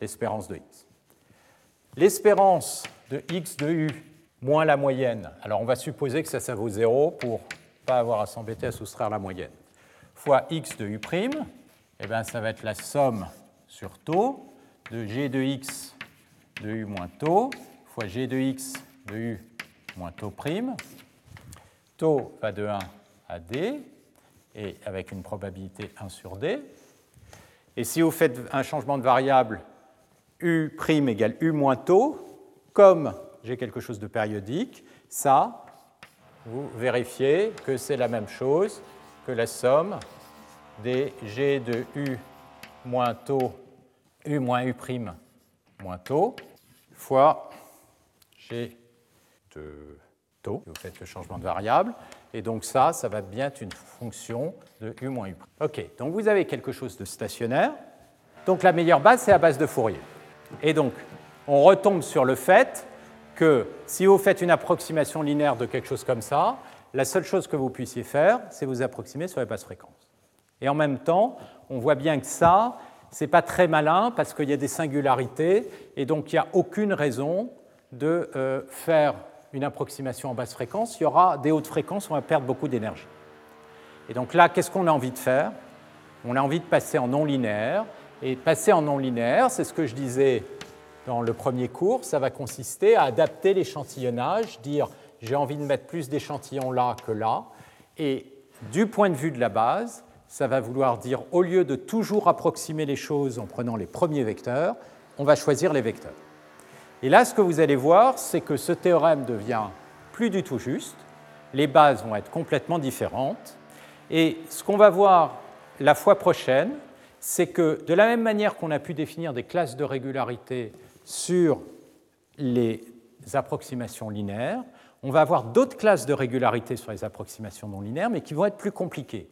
L'espérance de x. L'espérance de x de u moins la moyenne, alors on va supposer que ça, ça vaut 0 pour pas avoir à s'embêter à soustraire la moyenne, fois x de u', eh bien, ça va être la somme sur taux de g de x de u moins taux fois g de x de u moins taux prime. Taux va de 1 à d, et avec une probabilité 1 sur d. Et si vous faites un changement de variable u' égale u moins taux, comme j'ai quelque chose de périodique, ça, vous vérifiez que c'est la même chose que la somme des g de u moins taux, u moins u' moins taux, fois g de taux. Vous faites le changement de variable. Et donc ça, ça va bien être une fonction de u moins u'. OK, donc vous avez quelque chose de stationnaire. Donc la meilleure base, c'est la base de Fourier. Et donc, on retombe sur le fait que si vous faites une approximation linéaire de quelque chose comme ça, la seule chose que vous puissiez faire, c'est vous approximer sur les basses fréquences. Et en même temps, on voit bien que ça, n'est pas très malin parce qu'il y a des singularités et donc il n'y a aucune raison de euh, faire une approximation en basse fréquence. Il y aura des hautes fréquences, on va perdre beaucoup d'énergie. Et donc là, qu'est-ce qu'on a envie de faire? On a envie de passer en non linéaire. Et passer en non linéaire, c'est ce que je disais dans le premier cours, ça va consister à adapter l'échantillonnage, dire j'ai envie de mettre plus d'échantillons là que là. Et du point de vue de la base, ça va vouloir dire, au lieu de toujours approximer les choses en prenant les premiers vecteurs, on va choisir les vecteurs. Et là, ce que vous allez voir, c'est que ce théorème devient plus du tout juste, les bases vont être complètement différentes, et ce qu'on va voir la fois prochaine, c'est que de la même manière qu'on a pu définir des classes de régularité sur les approximations linéaires, on va avoir d'autres classes de régularité sur les approximations non linéaires, mais qui vont être plus compliquées.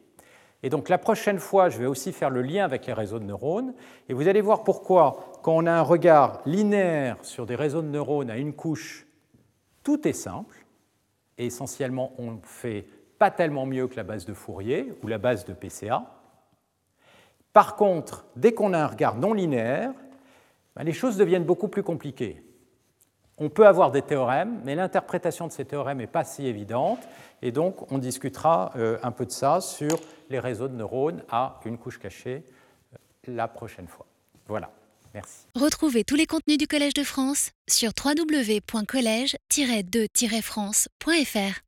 Et donc la prochaine fois, je vais aussi faire le lien avec les réseaux de neurones, et vous allez voir pourquoi, quand on a un regard linéaire sur des réseaux de neurones à une couche, tout est simple, et essentiellement on ne fait pas tellement mieux que la base de Fourier ou la base de PCA. Par contre, dès qu'on a un regard non linéaire, ben, les choses deviennent beaucoup plus compliquées. On peut avoir des théorèmes, mais l'interprétation de ces théorèmes n'est pas si évidente, et donc on discutera euh, un peu de ça sur les réseaux de neurones à une couche cachée euh, la prochaine fois. Voilà, merci. Retrouvez tous les contenus du Collège de France sur www.colège-2-france.fr.